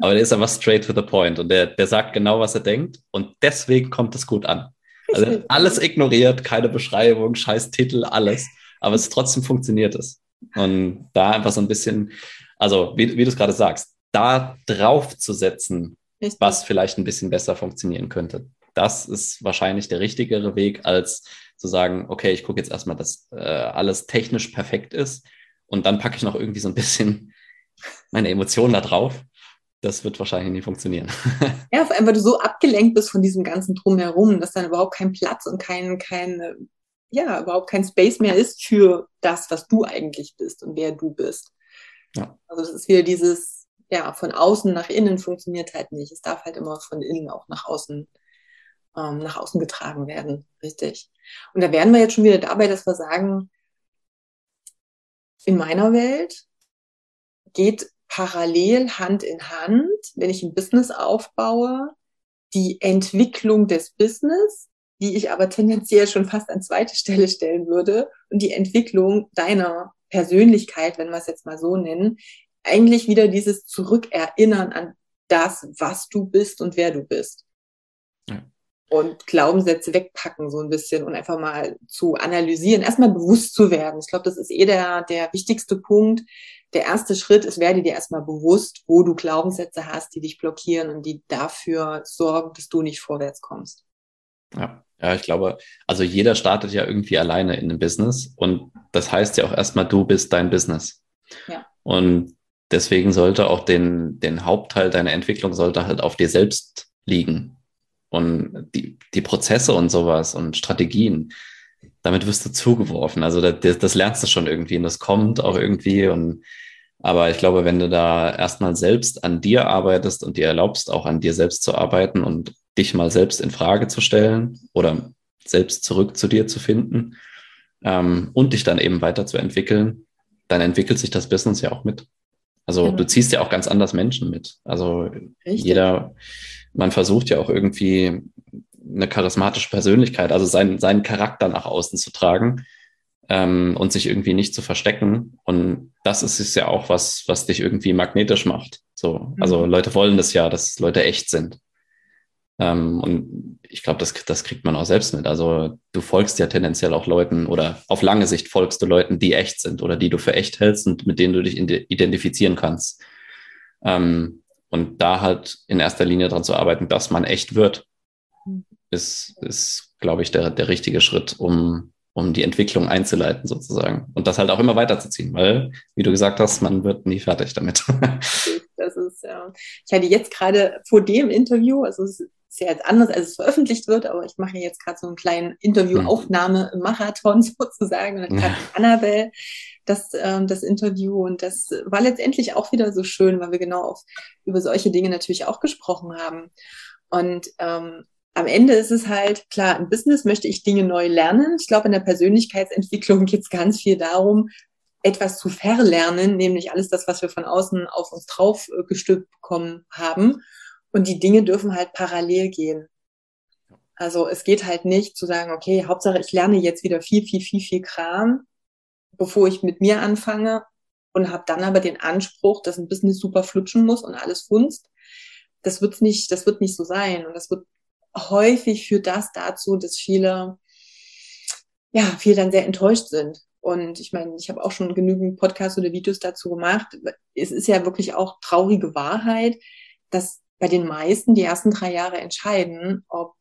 Aber der ist einfach straight to the point und der, der sagt genau, was er denkt und deswegen kommt es gut an. Also alles ignoriert, keine Beschreibung, scheiß Titel, alles. Aber es trotzdem funktioniert es. Und da einfach so ein bisschen, also wie, wie du es gerade sagst, da drauf zu setzen, was vielleicht ein bisschen besser funktionieren könnte das ist wahrscheinlich der richtigere Weg, als zu sagen, okay, ich gucke jetzt erstmal, dass äh, alles technisch perfekt ist und dann packe ich noch irgendwie so ein bisschen meine Emotionen da drauf. Das wird wahrscheinlich nie funktionieren. Ja, vor allem, weil du so abgelenkt bist von diesem ganzen Drumherum, dass dann überhaupt kein Platz und kein, kein, ja, überhaupt kein Space mehr ist für das, was du eigentlich bist und wer du bist. Ja. Also das ist wieder dieses, ja, von außen nach innen funktioniert halt nicht. Es darf halt immer von innen auch nach außen ähm, nach außen getragen werden. Richtig. Und da wären wir jetzt schon wieder dabei, dass wir sagen, in meiner Welt geht parallel Hand in Hand, wenn ich ein Business aufbaue, die Entwicklung des Business, die ich aber tendenziell schon fast an zweite Stelle stellen würde, und die Entwicklung deiner Persönlichkeit, wenn wir es jetzt mal so nennen, eigentlich wieder dieses Zurückerinnern an das, was du bist und wer du bist und Glaubenssätze wegpacken so ein bisschen und einfach mal zu analysieren, erstmal bewusst zu werden. Ich glaube, das ist eh der, der wichtigste Punkt. Der erste Schritt ist, werde dir erstmal bewusst, wo du Glaubenssätze hast, die dich blockieren und die dafür sorgen, dass du nicht vorwärts kommst. Ja, ja, ich glaube, also jeder startet ja irgendwie alleine in einem Business und das heißt ja auch erstmal, du bist dein Business. Ja. Und deswegen sollte auch den, den Hauptteil deiner Entwicklung sollte halt auf dir selbst liegen und die, die Prozesse und sowas und Strategien, damit wirst du zugeworfen. Also das, das lernst du schon irgendwie und das kommt auch irgendwie. Und aber ich glaube, wenn du da erstmal selbst an dir arbeitest und dir erlaubst, auch an dir selbst zu arbeiten und dich mal selbst in Frage zu stellen oder selbst zurück zu dir zu finden ähm, und dich dann eben weiterzuentwickeln, dann entwickelt sich das Business ja auch mit. Also genau. du ziehst ja auch ganz anders Menschen mit. Also Richtig. jeder, man versucht ja auch irgendwie eine charismatische Persönlichkeit, also seinen, seinen Charakter nach außen zu tragen ähm, und sich irgendwie nicht zu verstecken. Und das ist es ja auch was, was dich irgendwie magnetisch macht. So, also mhm. Leute wollen das ja, dass Leute echt sind. Ähm, und ich glaube, das, das kriegt man auch selbst mit. Also du folgst ja tendenziell auch Leuten oder auf lange Sicht folgst du Leuten, die echt sind oder die du für echt hältst und mit denen du dich identifizieren kannst. Ähm, und da halt in erster Linie daran zu arbeiten, dass man echt wird, ist, ist glaube ich, der, der richtige Schritt, um, um die Entwicklung einzuleiten sozusagen. Und das halt auch immer weiterzuziehen, weil, wie du gesagt hast, man wird nie fertig damit. Das ist ja. Ich hatte jetzt gerade vor dem Interview, also es ist ja jetzt anders, als es veröffentlicht wird, aber ich mache jetzt gerade so einen kleinen Interviewaufnahme-Marathon sozusagen. Und dann ja. Annabelle das, ähm, das Interview. Und das war letztendlich auch wieder so schön, weil wir genau auf, über solche Dinge natürlich auch gesprochen haben. Und ähm, am Ende ist es halt, klar, im Business möchte ich Dinge neu lernen. Ich glaube, in der Persönlichkeitsentwicklung geht es ganz viel darum, etwas zu verlernen, nämlich alles das, was wir von außen auf uns drauf äh, gestülpt bekommen haben. Und die Dinge dürfen halt parallel gehen. Also es geht halt nicht zu sagen, okay, Hauptsache ich lerne jetzt wieder viel, viel, viel, viel Kram, bevor ich mit mir anfange und habe dann aber den Anspruch, dass ein Business super flutschen muss und alles funzt. Das wird nicht, das wird nicht so sein. Und das wird häufig führt das dazu, dass viele, ja, viele dann sehr enttäuscht sind. Und ich meine, ich habe auch schon genügend Podcasts oder Videos dazu gemacht. Es ist ja wirklich auch traurige Wahrheit, dass bei den meisten die ersten drei Jahre entscheiden, ob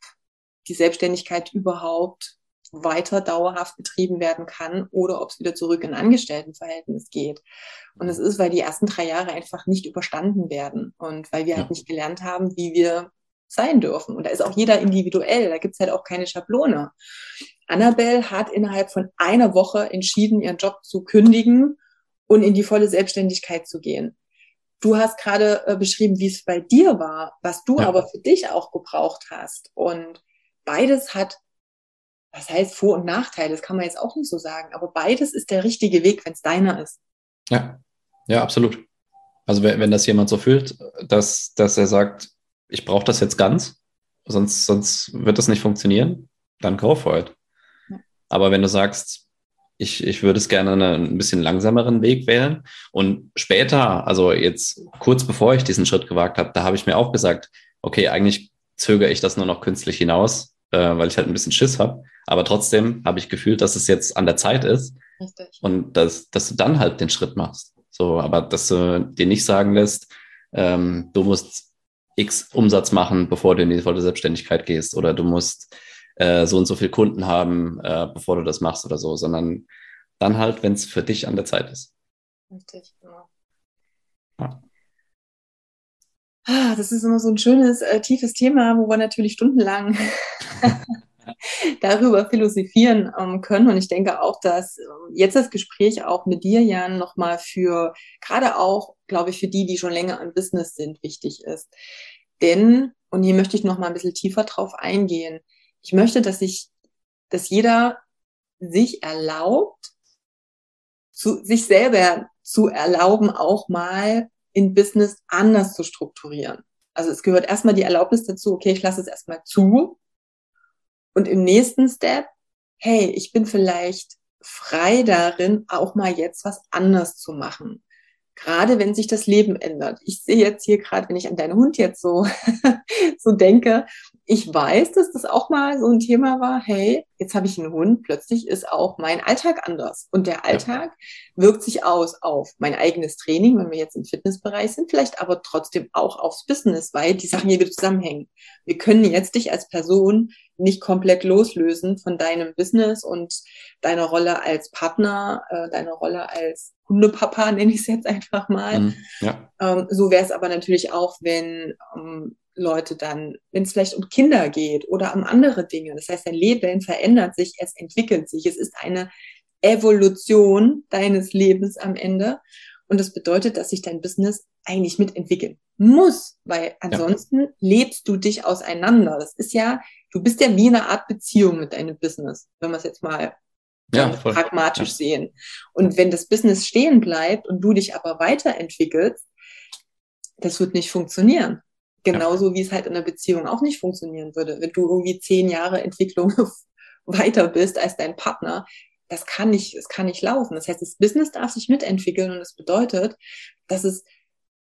die Selbstständigkeit überhaupt weiter dauerhaft betrieben werden kann oder ob es wieder zurück in Angestelltenverhältnis geht. Und es ist, weil die ersten drei Jahre einfach nicht überstanden werden und weil wir halt nicht gelernt haben, wie wir sein dürfen. Und da ist auch jeder individuell, da gibt's halt auch keine Schablone. Annabelle hat innerhalb von einer Woche entschieden, ihren Job zu kündigen und in die volle Selbstständigkeit zu gehen. Du hast gerade äh, beschrieben, wie es bei dir war, was du ja. aber für dich auch gebraucht hast. Und beides hat, was heißt Vor- und Nachteile, das kann man jetzt auch nicht so sagen, aber beides ist der richtige Weg, wenn es deiner ist. Ja, ja, absolut. Also wenn, wenn das jemand so fühlt, dass, dass er sagt, ich brauche das jetzt ganz, sonst, sonst wird das nicht funktionieren, dann go for it. Aber wenn du sagst, ich, ich würde es gerne einen, ein bisschen langsameren Weg wählen und später, also jetzt kurz bevor ich diesen Schritt gewagt habe, da habe ich mir auch gesagt, okay, eigentlich zögere ich das nur noch künstlich hinaus, äh, weil ich halt ein bisschen Schiss habe. Aber trotzdem habe ich gefühlt, dass es jetzt an der Zeit ist Richtig. und dass, dass du dann halt den Schritt machst. So, aber dass du dir nicht sagen lässt, ähm, du musst X Umsatz machen, bevor du in die volle Selbstständigkeit gehst oder du musst äh, so und so viel Kunden haben, äh, bevor du das machst oder so, sondern dann halt, wenn es für dich an der Zeit ist. Richtig, genau. Ja. Ah, das ist immer so ein schönes, äh, tiefes Thema, wo wir natürlich stundenlang darüber philosophieren ähm, können. Und ich denke auch, dass äh, jetzt das Gespräch auch mit dir, Jan, nochmal für, gerade auch, glaube ich, für die, die schon länger im Business sind, wichtig ist. Denn, und hier möchte ich noch mal ein bisschen tiefer drauf eingehen, ich möchte, dass ich, dass jeder sich erlaubt, zu, sich selber zu erlauben, auch mal in Business anders zu strukturieren. Also es gehört erstmal die Erlaubnis dazu, okay, ich lasse es erstmal zu. Und im nächsten Step, hey, ich bin vielleicht frei darin, auch mal jetzt was anders zu machen gerade wenn sich das Leben ändert. Ich sehe jetzt hier gerade, wenn ich an deinen Hund jetzt so, so denke, ich weiß, dass das auch mal so ein Thema war, hey, jetzt habe ich einen Hund, plötzlich ist auch mein Alltag anders. Und der Alltag ja. wirkt sich aus auf mein eigenes Training, wenn wir jetzt im Fitnessbereich sind, vielleicht aber trotzdem auch aufs Business, weil die Sachen hier wieder zusammenhängen. Wir können jetzt dich als Person nicht komplett loslösen von deinem Business und deiner Rolle als Partner, äh, deiner Rolle als Hundepapa, nenne ich es jetzt einfach mal. Mhm, ja. ähm, so wäre es aber natürlich auch, wenn ähm, Leute dann, wenn es vielleicht um Kinder geht oder um andere Dinge. Das heißt, dein Leben verändert sich, es entwickelt sich. Es ist eine Evolution deines Lebens am Ende. Und das bedeutet, dass sich dein Business eigentlich mitentwickeln muss, weil ansonsten ja. lebst du dich auseinander. Das ist ja, du bist ja wie eine Art Beziehung mit deinem Business, wenn wir es jetzt mal ja, pragmatisch ja. sehen. Und wenn das Business stehen bleibt und du dich aber weiterentwickelst, das wird nicht funktionieren. Genauso wie es halt in einer Beziehung auch nicht funktionieren würde. Wenn du irgendwie zehn Jahre Entwicklung weiter bist als dein Partner, das kann nicht, es kann nicht laufen. Das heißt, das Business darf sich mitentwickeln und das bedeutet, dass es,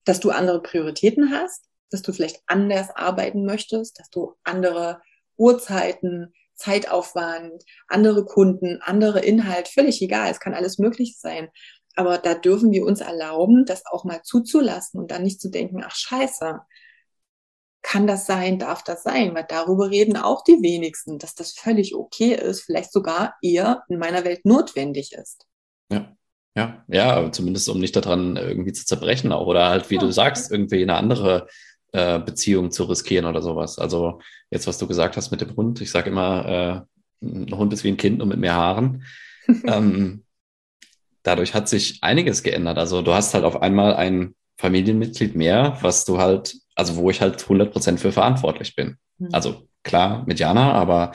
dass du andere Prioritäten hast, dass du vielleicht anders arbeiten möchtest, dass du andere Uhrzeiten, Zeitaufwand, andere Kunden, andere Inhalt, völlig egal. Es kann alles möglich sein. Aber da dürfen wir uns erlauben, das auch mal zuzulassen und dann nicht zu denken, ach scheiße, kann das sein, darf das sein? Weil darüber reden auch die wenigsten, dass das völlig okay ist, vielleicht sogar eher in meiner Welt notwendig ist. Ja. Ja, ja, zumindest um nicht daran irgendwie zu zerbrechen auch oder halt, wie ja. du sagst, irgendwie eine andere äh, Beziehung zu riskieren oder sowas. Also jetzt, was du gesagt hast mit dem Hund, ich sage immer, äh, ein Hund ist wie ein Kind nur mit mehr Haaren. ähm, dadurch hat sich einiges geändert. Also du hast halt auf einmal ein Familienmitglied mehr, was du halt also wo ich halt 100 Prozent für verantwortlich bin. Mhm. Also klar mit Jana, aber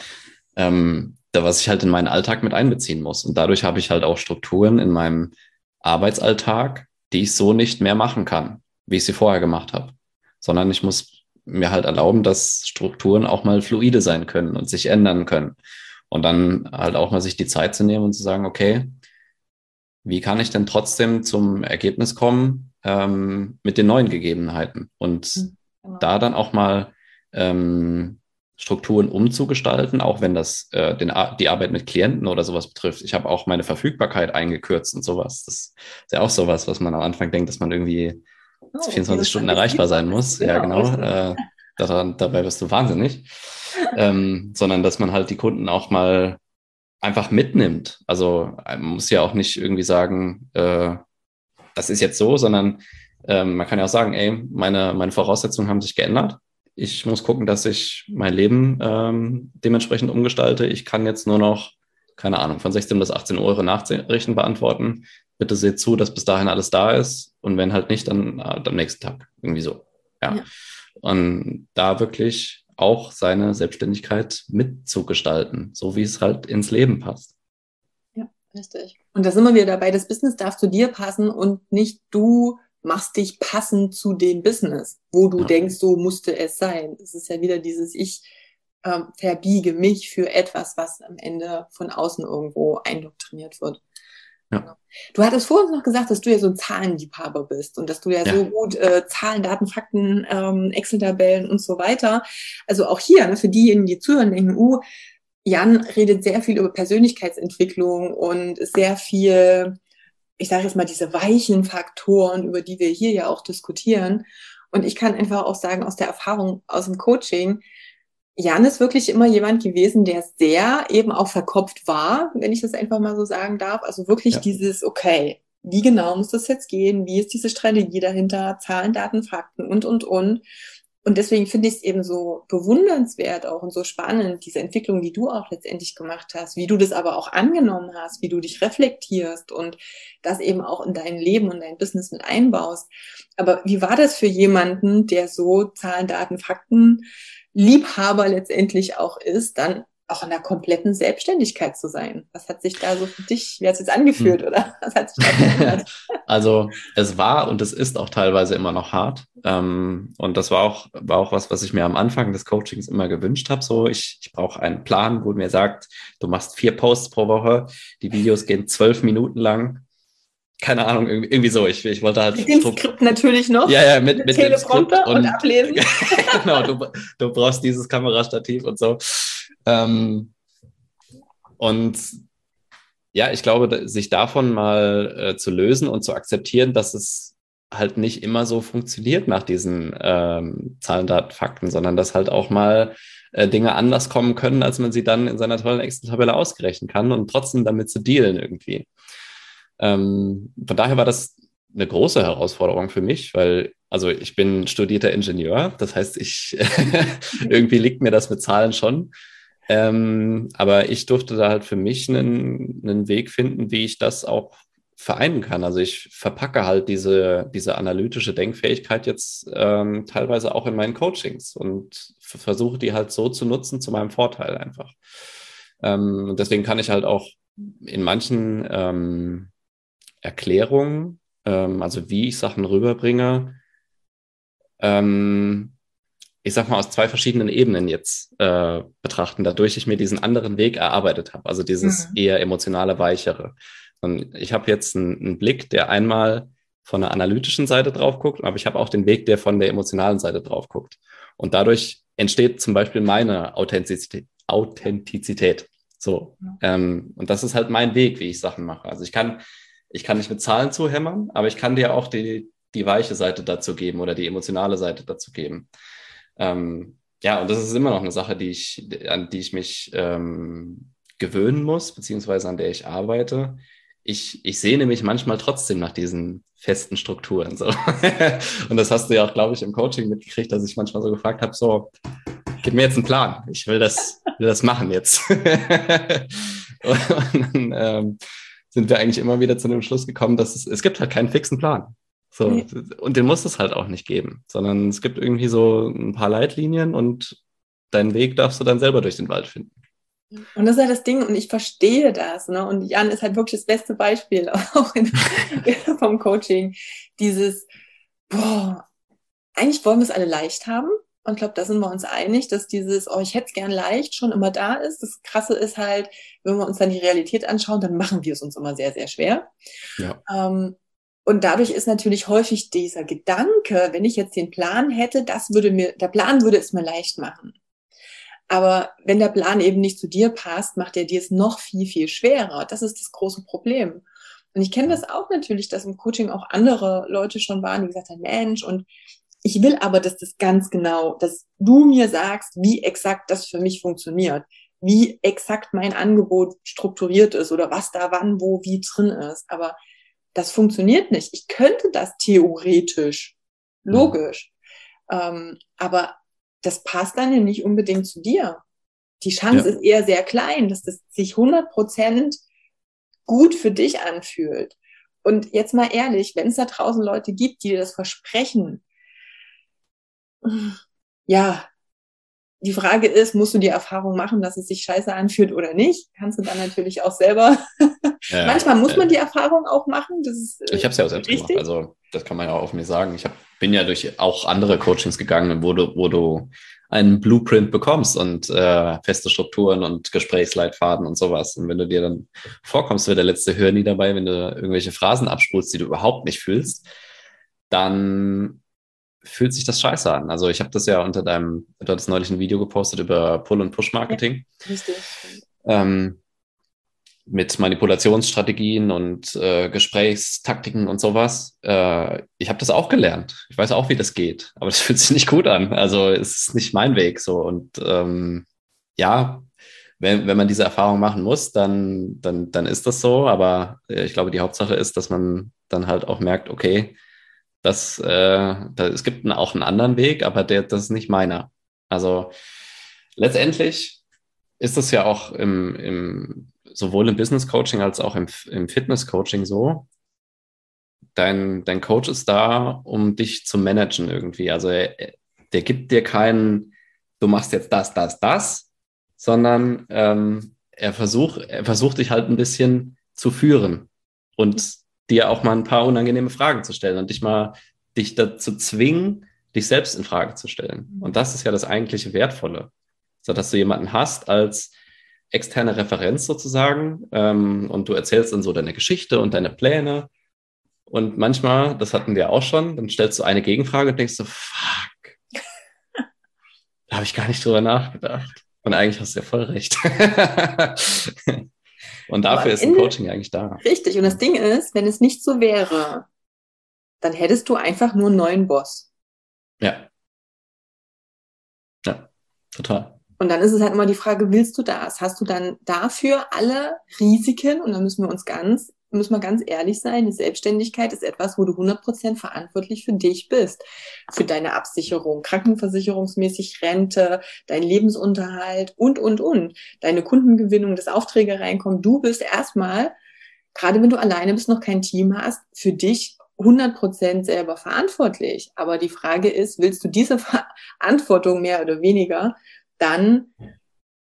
ähm, da, was ich halt in meinen Alltag mit einbeziehen muss. Und dadurch habe ich halt auch Strukturen in meinem Arbeitsalltag, die ich so nicht mehr machen kann, wie ich sie vorher gemacht habe. Sondern ich muss mir halt erlauben, dass Strukturen auch mal fluide sein können und sich ändern können. Und dann halt auch mal sich die Zeit zu nehmen und zu sagen, okay, wie kann ich denn trotzdem zum Ergebnis kommen ähm, mit den neuen Gegebenheiten? Und hm, genau. da dann auch mal ähm, Strukturen umzugestalten, auch wenn das äh, den, die Arbeit mit Klienten oder sowas betrifft. Ich habe auch meine Verfügbarkeit eingekürzt und sowas. Das ist ja auch sowas, was man am Anfang denkt, dass man irgendwie oh, 24 Stunden erreichbar sein muss. Ja, genau. Äh, daran, dabei wirst du wahnsinnig. ähm, sondern dass man halt die Kunden auch mal einfach mitnimmt. Also man muss ja auch nicht irgendwie sagen, äh, das ist jetzt so, sondern äh, man kann ja auch sagen, ey, meine, meine Voraussetzungen haben sich geändert ich muss gucken, dass ich mein Leben ähm, dementsprechend umgestalte. Ich kann jetzt nur noch, keine Ahnung, von 16 bis 18 Uhr Eure Nachrichten beantworten. Bitte seht zu, dass bis dahin alles da ist. Und wenn halt nicht, dann äh, am nächsten Tag. Irgendwie so. Ja. ja. Und da wirklich auch seine Selbstständigkeit mitzugestalten, so wie es halt ins Leben passt. Ja, richtig. Und da sind wir wieder dabei, das Business darf zu dir passen und nicht du machst dich passend zu dem Business, wo du ja. denkst, so musste es sein. Es ist ja wieder dieses Ich ähm, verbiege mich für etwas, was am Ende von außen irgendwo eindoktriniert wird. Ja. Genau. Du hattest vorhin noch gesagt, dass du ja so ein Zahlenliebhaber bist und dass du ja, ja. so gut äh, Zahlen, Daten, Fakten, ähm, Excel-Tabellen und so weiter. Also auch hier, ne, für diejenigen, die zuhören, denken, uh, Jan redet sehr viel über Persönlichkeitsentwicklung und sehr viel ich sage jetzt mal, diese weichen Faktoren, über die wir hier ja auch diskutieren. Und ich kann einfach auch sagen, aus der Erfahrung aus dem Coaching, Jan ist wirklich immer jemand gewesen, der sehr eben auch verkopft war, wenn ich das einfach mal so sagen darf. Also wirklich ja. dieses, okay, wie genau muss das jetzt gehen? Wie ist diese Strategie dahinter? Zahlen, Daten, Fakten und, und, und. Und deswegen finde ich es eben so bewundernswert auch und so spannend, diese Entwicklung, die du auch letztendlich gemacht hast, wie du das aber auch angenommen hast, wie du dich reflektierst und das eben auch in dein Leben und dein Business mit einbaust. Aber wie war das für jemanden, der so Zahlen, Daten, Fakten Liebhaber letztendlich auch ist, dann auch in der kompletten Selbstständigkeit zu sein. Was hat sich da so für dich, wie hat es jetzt angefühlt, hm. oder? Was hat sich da also es war und es ist auch teilweise immer noch hart. Ähm, und das war auch, war auch was, was ich mir am Anfang des Coachings immer gewünscht habe. So, ich, ich brauche einen Plan, wo mir sagt, du machst vier Posts pro Woche, die Videos gehen zwölf Minuten lang keine Ahnung, irgendwie, so. Ich, ich wollte halt. Mit dem Skript natürlich noch. Ja, ja, mit, mit Teleprompter und, und ablesen. genau, du, du brauchst dieses Kamerastativ und so. Ähm, und ja, ich glaube, sich davon mal äh, zu lösen und zu akzeptieren, dass es halt nicht immer so funktioniert nach diesen ähm, Zahlen, Daten, Fakten, sondern dass halt auch mal äh, Dinge anders kommen können, als man sie dann in seiner tollen Excel-Tabelle ausgerechnet kann und trotzdem damit zu dealen irgendwie. Ähm, von daher war das eine große Herausforderung für mich, weil also ich bin studierter Ingenieur, das heißt, ich irgendwie liegt mir das mit Zahlen schon. Ähm, aber ich durfte da halt für mich einen, einen Weg finden, wie ich das auch vereinen kann. Also ich verpacke halt diese, diese analytische Denkfähigkeit jetzt ähm, teilweise auch in meinen Coachings und versuche die halt so zu nutzen zu meinem Vorteil einfach. Ähm, deswegen kann ich halt auch in manchen ähm, Erklärungen, ähm, also wie ich Sachen rüberbringe, ähm, ich sag mal, aus zwei verschiedenen Ebenen jetzt äh, betrachten, dadurch ich mir diesen anderen Weg erarbeitet habe, also dieses mhm. eher emotionale, weichere. Und ich habe jetzt einen, einen, Blick, der einmal von der analytischen Seite drauf guckt, aber ich habe auch den Weg, der von der emotionalen Seite drauf guckt. Und dadurch entsteht zum Beispiel meine Authentizität. Authentizität. So. Mhm. Ähm, und das ist halt mein Weg, wie ich Sachen mache. Also ich kann, ich kann nicht mit Zahlen zuhämmern, aber ich kann dir auch die, die weiche Seite dazu geben oder die emotionale Seite dazu geben. Ähm, ja, und das ist immer noch eine Sache, die ich, an die ich mich ähm, gewöhnen muss, beziehungsweise an der ich arbeite. Ich, ich sehne mich manchmal trotzdem nach diesen festen Strukturen. So. und das hast du ja auch, glaube ich, im Coaching mitgekriegt, dass ich manchmal so gefragt habe: so, gib mir jetzt einen Plan. Ich will das, will das machen jetzt. und dann ähm, sind wir eigentlich immer wieder zu dem Schluss gekommen, dass es, es gibt halt keinen fixen Plan. So, nee. und den muss es halt auch nicht geben, sondern es gibt irgendwie so ein paar Leitlinien und deinen Weg darfst du dann selber durch den Wald finden. Und das ist halt das Ding, und ich verstehe das. Ne? Und Jan ist halt wirklich das beste Beispiel auch in, vom Coaching. Dieses, boah, eigentlich wollen wir es alle leicht haben. Und ich glaube, da sind wir uns einig, dass dieses, oh, ich hätte es gern leicht, schon immer da ist. Das Krasse ist halt, wenn wir uns dann die Realität anschauen, dann machen wir es uns immer sehr, sehr schwer. Ja. Ähm, und dadurch ist natürlich häufig dieser Gedanke, wenn ich jetzt den Plan hätte, das würde mir, der Plan würde es mir leicht machen. Aber wenn der Plan eben nicht zu dir passt, macht er dir es noch viel, viel schwerer. Das ist das große Problem. Und ich kenne das auch natürlich, dass im Coaching auch andere Leute schon waren, die gesagt haben, Mensch, und ich will aber, dass das ganz genau, dass du mir sagst, wie exakt das für mich funktioniert, wie exakt mein Angebot strukturiert ist oder was da wann, wo, wie drin ist. Aber das funktioniert nicht. Ich könnte das theoretisch, logisch, ähm, aber das passt dann ja nicht unbedingt zu dir. Die Chance ja. ist eher sehr klein, dass das sich 100 Prozent gut für dich anfühlt. Und jetzt mal ehrlich, wenn es da draußen Leute gibt, die dir das versprechen, ja, die Frage ist, musst du die Erfahrung machen, dass es sich scheiße anfühlt oder nicht? Kannst du dann natürlich auch selber. Ja, Manchmal muss man die Erfahrung auch machen. Ist, äh, ich habe es ja auch selbst richtig. gemacht. Also das kann man ja auch auf mir sagen. Ich hab, bin ja durch auch andere Coachings gegangen, wo du, wo du einen Blueprint bekommst und äh, feste Strukturen und Gesprächsleitfaden und sowas. Und wenn du dir dann vorkommst, wäre der letzte Hör nie dabei, wenn du irgendwelche Phrasen abspulst, die du überhaupt nicht fühlst, dann fühlt sich das scheiße an. Also ich habe das ja unter deinem, du hattest neulich ein Video gepostet über Pull- und Push-Marketing. Ja, ähm, mit Manipulationsstrategien und äh, Gesprächstaktiken und sowas. Äh, ich habe das auch gelernt. Ich weiß auch, wie das geht, aber das fühlt sich nicht gut an. Also es ist nicht mein Weg so. Und ähm, ja, wenn, wenn man diese Erfahrung machen muss, dann, dann, dann ist das so. Aber äh, ich glaube, die Hauptsache ist, dass man dann halt auch merkt, okay, das, äh, da, es gibt auch einen anderen Weg, aber der, das ist nicht meiner. Also letztendlich ist es ja auch im, im, sowohl im Business Coaching als auch im, im Fitness Coaching so. Dein, dein Coach ist da, um dich zu managen irgendwie. Also er, der gibt dir keinen, du machst jetzt das, das, das, sondern ähm, er, versucht, er versucht dich halt ein bisschen zu führen und dir auch mal ein paar unangenehme Fragen zu stellen und dich mal dich dazu zwingen, dich selbst in Frage zu stellen. Und das ist ja das eigentliche Wertvolle, so dass du jemanden hast als externe Referenz sozusagen ähm, und du erzählst dann so deine Geschichte und deine Pläne. Und manchmal, das hatten wir auch schon, dann stellst du eine Gegenfrage und denkst so, fuck, da habe ich gar nicht drüber nachgedacht. Und eigentlich hast du ja voll recht. Und dafür ist ein Coaching eigentlich da. Richtig. Und das Ding ist, wenn es nicht so wäre, dann hättest du einfach nur einen neuen Boss. Ja. Ja, total. Und dann ist es halt immer die Frage, willst du das? Hast du dann dafür alle Risiken? Und dann müssen wir uns ganz müssen wir ganz ehrlich sein, die Selbstständigkeit ist etwas, wo du 100% verantwortlich für dich bist. Für deine Absicherung, krankenversicherungsmäßig Rente, dein Lebensunterhalt und, und, und. Deine Kundengewinnung, das Aufträge reinkommen. Du bist erstmal, gerade wenn du alleine bist, noch kein Team hast, für dich 100% selber verantwortlich. Aber die Frage ist, willst du diese Verantwortung mehr oder weniger dann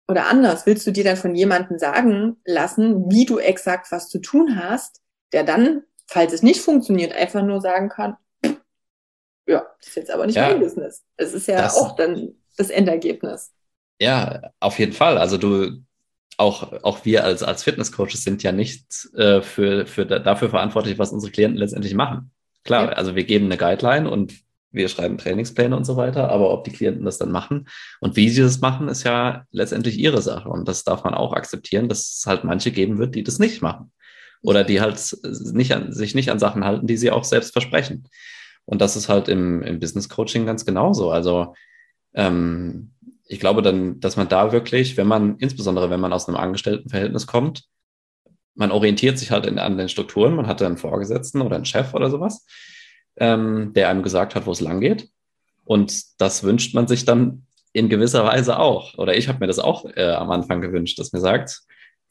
oder anders, willst du dir dann von jemandem sagen lassen, wie du exakt was zu tun hast, der dann, falls es nicht funktioniert, einfach nur sagen kann, ja, das ist jetzt aber nicht ja, mein Business. Es ist ja das, auch dann das Endergebnis. Ja, auf jeden Fall. Also du, auch, auch wir als, als Fitnesscoaches sind ja nicht äh, für, für dafür verantwortlich, was unsere Klienten letztendlich machen. Klar, ja. also wir geben eine Guideline und wir schreiben Trainingspläne und so weiter, aber ob die Klienten das dann machen und wie sie das machen, ist ja letztendlich ihre Sache. Und das darf man auch akzeptieren, dass es halt manche geben wird, die das nicht machen. Oder die halt nicht an, sich nicht an Sachen halten, die sie auch selbst versprechen. Und das ist halt im, im Business Coaching ganz genauso. Also ähm, ich glaube dann, dass man da wirklich, wenn man, insbesondere wenn man aus einem Angestelltenverhältnis kommt, man orientiert sich halt in, an den Strukturen, man hat einen Vorgesetzten oder einen Chef oder sowas ähm, der einem gesagt hat, wo es lang geht. Und das wünscht man sich dann in gewisser Weise auch. Oder ich habe mir das auch äh, am Anfang gewünscht, dass mir sagt,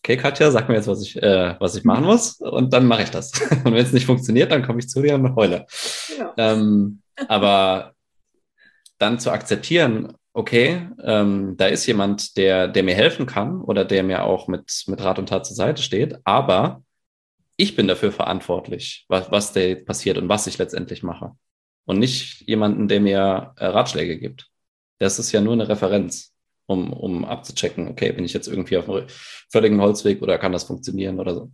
okay, Katja, sag mir jetzt, was ich, äh, was ich machen muss, und dann mache ich das. und wenn es nicht funktioniert, dann komme ich zu dir und heule. Genau. Ähm, aber dann zu akzeptieren, okay, ähm, da ist jemand, der, der mir helfen kann oder der mir auch mit, mit Rat und Tat zur Seite steht, aber ich bin dafür verantwortlich, was, was da passiert und was ich letztendlich mache. Und nicht jemanden, der mir äh, Ratschläge gibt. Das ist ja nur eine Referenz, um, um abzuchecken, okay, bin ich jetzt irgendwie auf einem völligen Holzweg oder kann das funktionieren oder so.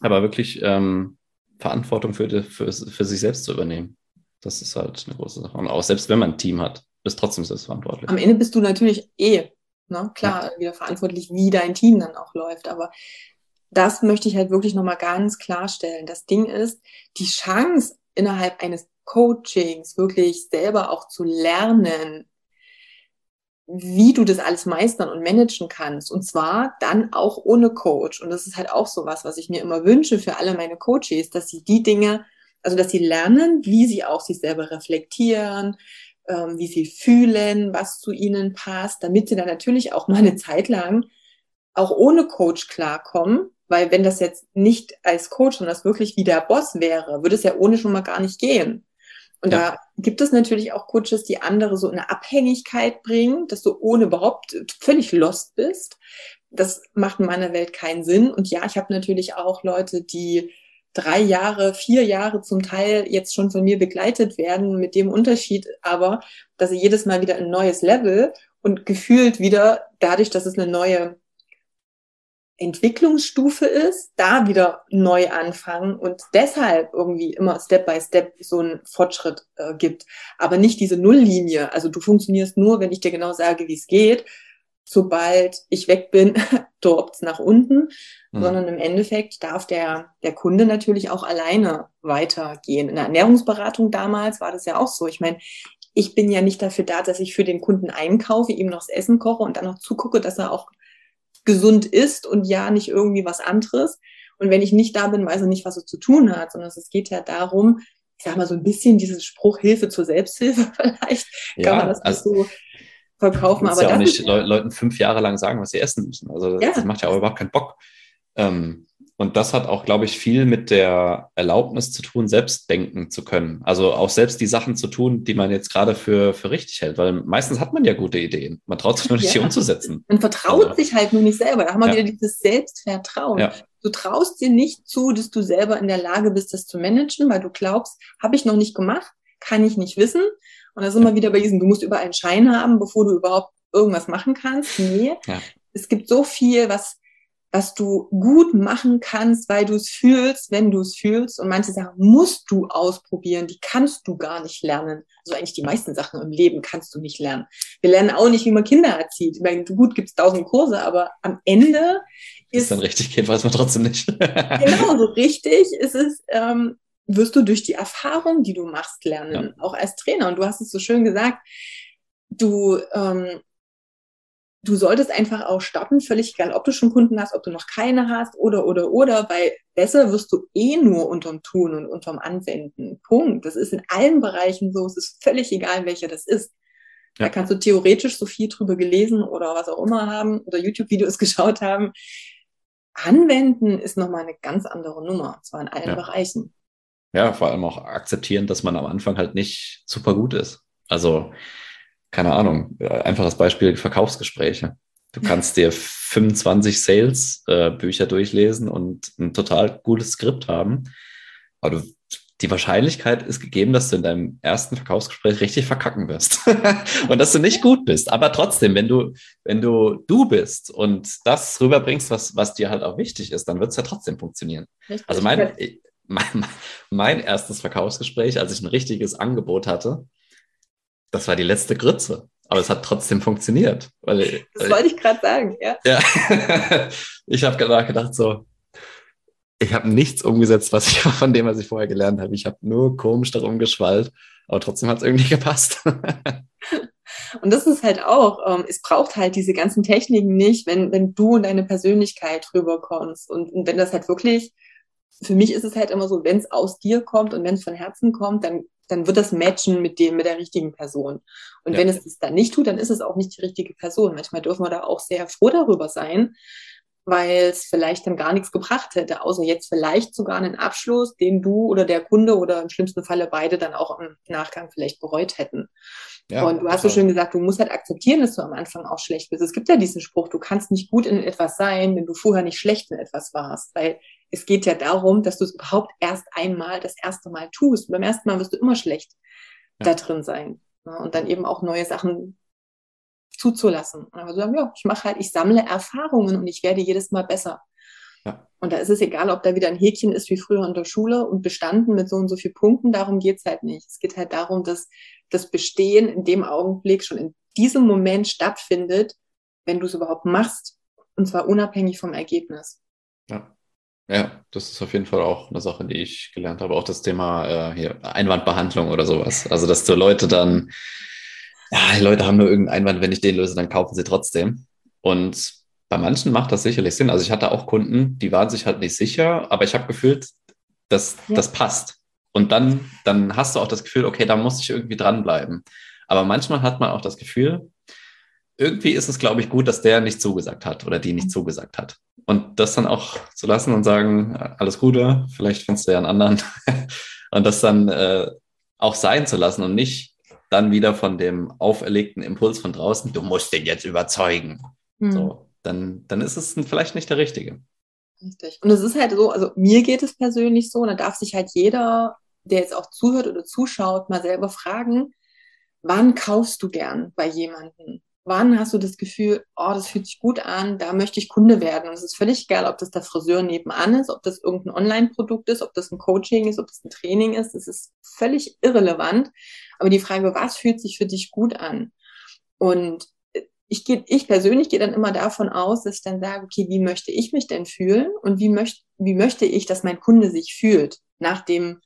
Aber wirklich ähm, Verantwortung für, die, für, für sich selbst zu übernehmen. Das ist halt eine große Sache. Und auch selbst wenn man ein Team hat, bist trotzdem selbstverantwortlich. Am Ende bist du natürlich eh, ne, klar, ja. wieder verantwortlich, wie dein Team dann auch läuft. Aber das möchte ich halt wirklich nochmal ganz klarstellen. Das Ding ist, die Chance innerhalb eines Coachings wirklich selber auch zu lernen, wie du das alles meistern und managen kannst. Und zwar dann auch ohne Coach. Und das ist halt auch so was, was ich mir immer wünsche für alle meine Coaches, dass sie die Dinge, also dass sie lernen, wie sie auch sich selber reflektieren, ähm, wie sie fühlen, was zu ihnen passt, damit sie dann natürlich auch mal eine Zeit lang auch ohne Coach klarkommen. Weil wenn das jetzt nicht als Coach, sondern das wirklich wie der Boss wäre, würde es ja ohne schon mal gar nicht gehen. Und ja. da gibt es natürlich auch Coaches, die andere so in eine Abhängigkeit bringen, dass du ohne überhaupt völlig lost bist. Das macht in meiner Welt keinen Sinn. Und ja, ich habe natürlich auch Leute, die drei Jahre, vier Jahre zum Teil jetzt schon von mir begleitet werden, mit dem Unterschied aber, dass sie jedes Mal wieder ein neues Level und gefühlt wieder dadurch, dass es eine neue Entwicklungsstufe ist, da wieder neu anfangen und deshalb irgendwie immer Step by Step so einen Fortschritt äh, gibt. Aber nicht diese Nulllinie. Also du funktionierst nur, wenn ich dir genau sage, wie es geht. Sobald ich weg bin, droppt nach unten, mhm. sondern im Endeffekt darf der, der Kunde natürlich auch alleine weitergehen. In der Ernährungsberatung damals war das ja auch so. Ich meine, ich bin ja nicht dafür da, dass ich für den Kunden einkaufe, ihm noch das Essen koche und dann noch zugucke, dass er auch gesund ist und ja nicht irgendwie was anderes. Und wenn ich nicht da bin, weiß er nicht, was er zu tun hat, sondern es geht ja darum, ich sag mal so ein bisschen dieses Spruch Hilfe zur Selbsthilfe vielleicht, ja, kann man das also, so verkaufen. Aber ja auch nicht Le Leuten fünf Jahre lang sagen, was sie essen müssen. Also das, ja. das macht ja auch überhaupt keinen Bock. Ähm, und das hat auch, glaube ich, viel mit der Erlaubnis zu tun, selbst denken zu können. Also auch selbst die Sachen zu tun, die man jetzt gerade für, für richtig hält. Weil meistens hat man ja gute Ideen. Man traut sich nur nicht, ja. die umzusetzen. Man vertraut also, sich halt nur nicht selber. Da haben wir ja. wieder dieses Selbstvertrauen. Ja. Du traust dir nicht zu, dass du selber in der Lage bist, das zu managen, weil du glaubst, habe ich noch nicht gemacht, kann ich nicht wissen. Und da sind wir wieder bei diesem, du musst überall einen Schein haben, bevor du überhaupt irgendwas machen kannst. Nee. Es gibt so viel, was was du gut machen kannst, weil du es fühlst, wenn du es fühlst. Und manche Sachen musst du ausprobieren, die kannst du gar nicht lernen. Also eigentlich die meisten Sachen im Leben kannst du nicht lernen. Wir lernen auch nicht, wie man Kinder erzieht. Ich meine, gut, gibt's tausend Kurse, aber am Ende ist... Ist dann richtig geht, weiß man trotzdem nicht. genau, so richtig ist es, ähm, wirst du durch die Erfahrung, die du machst, lernen. Ja. Auch als Trainer. Und du hast es so schön gesagt, du... Ähm, du solltest einfach auch starten, völlig egal, ob du schon Kunden hast, ob du noch keine hast oder, oder, oder, weil besser wirst du eh nur unterm Tun und unterm Anwenden. Punkt. Das ist in allen Bereichen so. Es ist völlig egal, welcher das ist. Ja. Da kannst du theoretisch so viel drüber gelesen oder was auch immer haben oder YouTube-Videos geschaut haben. Anwenden ist nochmal eine ganz andere Nummer, zwar in allen ja. Bereichen. Ja, vor allem auch akzeptieren, dass man am Anfang halt nicht super gut ist. Also, keine Ahnung, einfaches Beispiel, Verkaufsgespräche. Du kannst dir 25 Sales-Bücher äh, durchlesen und ein total gutes Skript haben. Aber du, die Wahrscheinlichkeit ist gegeben, dass du in deinem ersten Verkaufsgespräch richtig verkacken wirst und dass du nicht gut bist. Aber trotzdem, wenn du, wenn du du bist und das rüberbringst, was, was dir halt auch wichtig ist, dann wird es ja trotzdem funktionieren. Richtig. Also mein, mein, mein erstes Verkaufsgespräch, als ich ein richtiges Angebot hatte, das war die letzte Grütze. Aber es hat trotzdem funktioniert. Weil, das wollte ich gerade sagen, ja. ja. ich habe gedacht, so, ich habe nichts umgesetzt, was ich von dem, was ich vorher gelernt habe. Ich habe nur komisch darum geschwallt, aber trotzdem hat es irgendwie gepasst. Und das ist halt auch, ähm, es braucht halt diese ganzen Techniken nicht, wenn, wenn du und deine Persönlichkeit rüberkommst. Und, und wenn das halt wirklich, für mich ist es halt immer so, wenn es aus dir kommt und wenn es von Herzen kommt, dann dann wird das matchen mit dem, mit der richtigen Person. Und ja. wenn es das dann nicht tut, dann ist es auch nicht die richtige Person. Manchmal dürfen wir da auch sehr froh darüber sein, weil es vielleicht dann gar nichts gebracht hätte, außer jetzt vielleicht sogar einen Abschluss, den du oder der Kunde oder im schlimmsten Falle beide dann auch im Nachgang vielleicht bereut hätten. Ja, und du hast so schön gesagt, du musst halt akzeptieren, dass du am Anfang auch schlecht bist. Es gibt ja diesen Spruch, du kannst nicht gut in etwas sein, wenn du vorher nicht schlecht in etwas warst, weil es geht ja darum, dass du es überhaupt erst einmal das erste Mal tust. Und beim ersten Mal wirst du immer schlecht ja. da drin sein. Ne? Und dann eben auch neue Sachen zuzulassen. Also sagen, ja, ich mache halt, ich sammle Erfahrungen und ich werde jedes Mal besser. Ja. Und da ist es egal, ob da wieder ein Häkchen ist wie früher in der Schule und bestanden mit so und so vielen Punkten, darum geht's halt nicht. Es geht halt darum, dass das Bestehen in dem Augenblick schon in diesem Moment stattfindet, wenn du es überhaupt machst, und zwar unabhängig vom Ergebnis. Ja. Ja, das ist auf jeden Fall auch eine Sache, die ich gelernt habe. Auch das Thema äh, hier Einwandbehandlung oder sowas. Also, dass du Leute dann ja, die Leute haben nur irgendeinen Einwand, wenn ich den löse, dann kaufen sie trotzdem. Und bei manchen macht das sicherlich Sinn. Also ich hatte auch Kunden, die waren sich halt nicht sicher, aber ich habe gefühlt, dass ja. das passt. Und dann, dann hast du auch das Gefühl, okay, da muss ich irgendwie dranbleiben. Aber manchmal hat man auch das Gefühl, irgendwie ist es, glaube ich, gut, dass der nicht zugesagt hat oder die nicht mhm. zugesagt hat. Und das dann auch zu lassen und sagen, alles Gute, vielleicht findest du ja einen anderen. und das dann äh, auch sein zu lassen und nicht dann wieder von dem auferlegten Impuls von draußen, du musst den jetzt überzeugen. Mhm. So, dann, dann ist es vielleicht nicht der richtige. Richtig. Und es ist halt so, also mir geht es persönlich so, und da darf sich halt jeder, der jetzt auch zuhört oder zuschaut, mal selber fragen, wann kaufst du gern bei jemandem? Wann hast du das Gefühl, oh, das fühlt sich gut an, da möchte ich Kunde werden? Und es ist völlig egal, ob das der Friseur nebenan ist, ob das irgendein Online-Produkt ist, ob das ein Coaching ist, ob das ein Training ist. Es ist völlig irrelevant. Aber die Frage, was fühlt sich für dich gut an? Und ich, gehe, ich persönlich gehe dann immer davon aus, dass ich dann sage, okay, wie möchte ich mich denn fühlen und wie, möcht, wie möchte ich, dass mein Kunde sich fühlt nach dem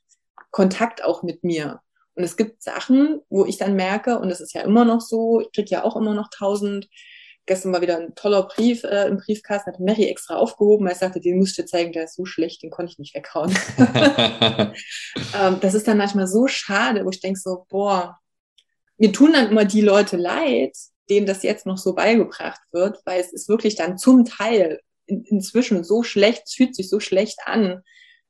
Kontakt auch mit mir? Und es gibt Sachen, wo ich dann merke, und das ist ja immer noch so, ich kriege ja auch immer noch tausend, gestern war wieder ein toller Brief äh, im Briefkasten, hat Mary extra aufgehoben, weil ich sagte, den musst du zeigen, der ist so schlecht, den konnte ich nicht weghauen. ähm, das ist dann manchmal so schade, wo ich denke so, boah, mir tun dann immer die Leute leid, denen das jetzt noch so beigebracht wird, weil es ist wirklich dann zum Teil in, inzwischen so schlecht, es fühlt sich so schlecht an,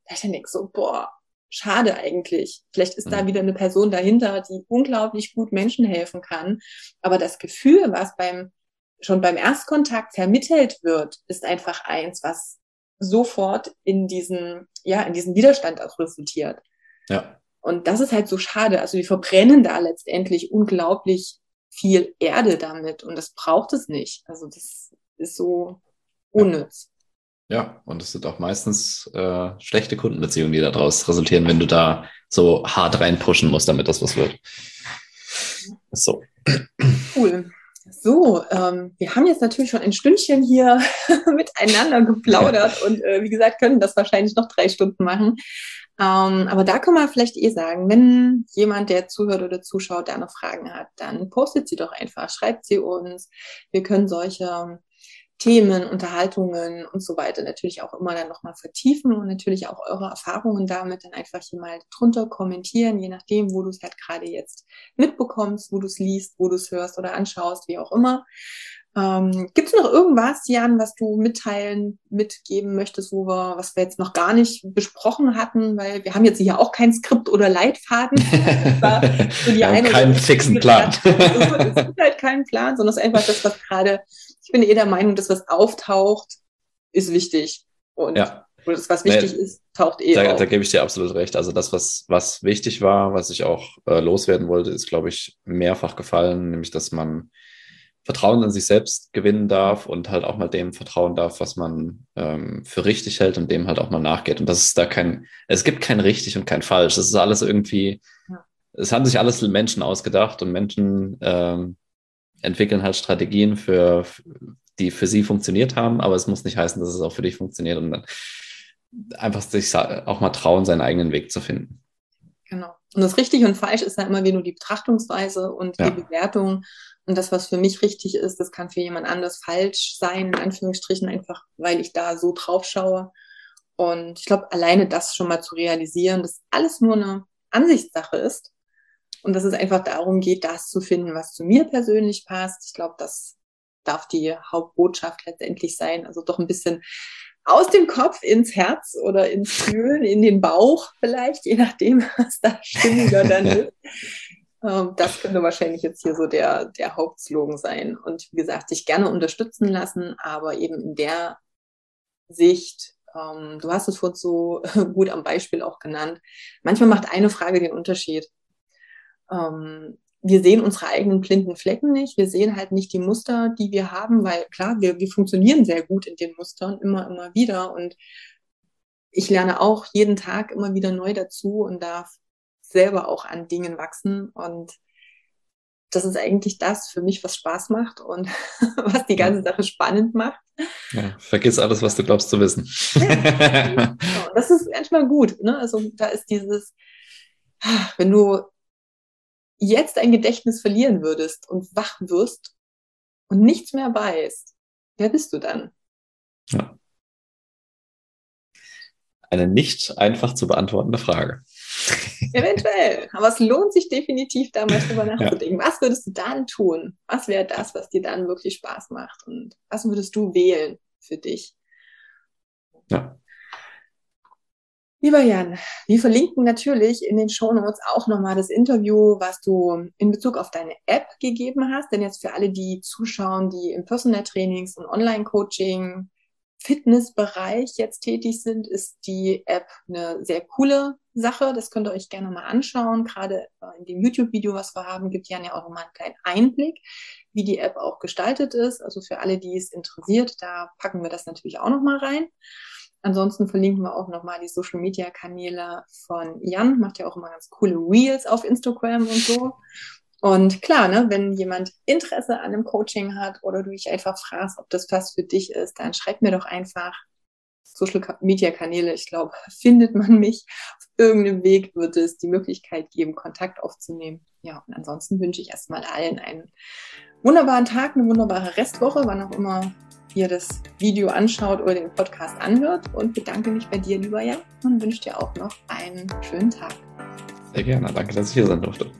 da ich dann denke so, boah, schade eigentlich. Vielleicht ist mhm. da wieder eine Person dahinter, die unglaublich gut Menschen helfen kann. Aber das Gefühl, was beim, schon beim Erstkontakt vermittelt wird, ist einfach eins, was sofort in diesen, ja, in diesen Widerstand auch resultiert. Ja. Und das ist halt so schade. Also die verbrennen da letztendlich unglaublich viel Erde damit und das braucht es nicht. Also das ist so unnütz. Ja, und es sind auch meistens äh, schlechte Kundenbeziehungen, die daraus resultieren, wenn du da so hart reinpushen musst, damit das was wird. So. Cool. So, ähm, wir haben jetzt natürlich schon ein Stündchen hier miteinander geplaudert und äh, wie gesagt, können das wahrscheinlich noch drei Stunden machen. Ähm, aber da kann man vielleicht eh sagen, wenn jemand, der zuhört oder zuschaut, da noch Fragen hat, dann postet sie doch einfach, schreibt sie uns. Wir können solche Themen, Unterhaltungen und so weiter natürlich auch immer dann nochmal vertiefen und natürlich auch eure Erfahrungen damit dann einfach hier mal drunter kommentieren, je nachdem, wo du es halt gerade jetzt mitbekommst, wo du es liest, wo du es hörst oder anschaust, wie auch immer. Ähm, Gibt es noch irgendwas, Jan, was du mitteilen, mitgeben möchtest, wo wir, was wir jetzt noch gar nicht besprochen hatten, weil wir haben jetzt hier auch kein Skript oder Leitfaden. so wir haben keinen fixen Plan. es gibt halt keinen Plan, sondern es ist einfach das, was gerade ich bin eh der Meinung, dass was auftaucht, ist wichtig. Und ja. das, was wichtig nee, ist, taucht eh da, auf. Da gebe ich dir absolut recht. Also das, was, was wichtig war, was ich auch äh, loswerden wollte, ist, glaube ich, mehrfach gefallen, nämlich, dass man Vertrauen in sich selbst gewinnen darf und halt auch mal dem vertrauen darf, was man ähm, für richtig hält und dem halt auch mal nachgeht. Und das ist da kein, es gibt kein richtig und kein falsch. Das ist alles irgendwie, ja. es haben sich alles Menschen ausgedacht und Menschen ähm, entwickeln halt Strategien für, die für sie funktioniert haben, aber es muss nicht heißen, dass es auch für dich funktioniert und dann einfach sich auch mal trauen, seinen eigenen Weg zu finden. Genau. Und das richtig und falsch ist ja immer wieder nur die Betrachtungsweise und ja. die Bewertung. Und das, was für mich richtig ist, das kann für jemand anders falsch sein, in Anführungsstrichen, einfach weil ich da so drauf schaue. Und ich glaube, alleine das schon mal zu realisieren, dass alles nur eine Ansichtssache ist und dass es einfach darum geht, das zu finden, was zu mir persönlich passt. Ich glaube, das darf die Hauptbotschaft letztendlich sein. Also doch ein bisschen aus dem Kopf ins Herz oder ins Fühlen, in den Bauch vielleicht, je nachdem, was da stimmiger dann ist. Ähm, das könnte wahrscheinlich jetzt hier so der, der Hauptslogan sein. Und wie gesagt, sich gerne unterstützen lassen, aber eben in der Sicht, ähm, du hast es vorhin so gut am Beispiel auch genannt, manchmal macht eine Frage den Unterschied. Ähm, wir sehen unsere eigenen blinden Flecken nicht. Wir sehen halt nicht die Muster, die wir haben, weil klar, wir, wir funktionieren sehr gut in den Mustern immer, immer wieder. Und ich lerne auch jeden Tag immer wieder neu dazu und darf selber auch an Dingen wachsen. Und das ist eigentlich das für mich, was Spaß macht und was die ganze Sache spannend macht. Ja, vergiss alles, was du glaubst zu wissen. Ja, das ist manchmal gut. Ne? Also da ist dieses, wenn du jetzt dein Gedächtnis verlieren würdest und wach wirst und nichts mehr weißt, wer bist du dann? Ja. Eine nicht einfach zu beantwortende Frage. Eventuell. Aber es lohnt sich definitiv, da mal drüber nachzudenken. Ja. Was würdest du dann tun? Was wäre das, was dir dann wirklich Spaß macht? Und was würdest du wählen für dich? Ja. Lieber Jan, wir verlinken natürlich in den Shownotes auch nochmal das Interview, was du in Bezug auf deine App gegeben hast. Denn jetzt für alle, die zuschauen, die im Personal Trainings und Online-Coaching, Fitnessbereich jetzt tätig sind, ist die App eine sehr coole Sache. Das könnt ihr euch gerne mal anschauen. Gerade äh, in dem YouTube-Video, was wir haben, gibt Jan ja auch nochmal einen kleinen Einblick, wie die App auch gestaltet ist. Also für alle, die es interessiert, da packen wir das natürlich auch nochmal rein. Ansonsten verlinken wir auch nochmal die Social Media Kanäle von Jan, macht ja auch immer ganz coole Reels auf Instagram und so. Und klar, ne, wenn jemand Interesse an einem Coaching hat oder du dich einfach fragst, ob das was für dich ist, dann schreib mir doch einfach Social Media Kanäle. Ich glaube, findet man mich. Auf irgendeinem Weg wird es die Möglichkeit geben, Kontakt aufzunehmen. Ja, und ansonsten wünsche ich erstmal allen einen wunderbaren Tag, eine wunderbare Restwoche, wann auch immer ihr das Video anschaut oder den Podcast anhört und bedanke mich bei dir, lieber Jan, und wünsche dir auch noch einen schönen Tag. Sehr gerne. Danke, dass ich hier sein durfte.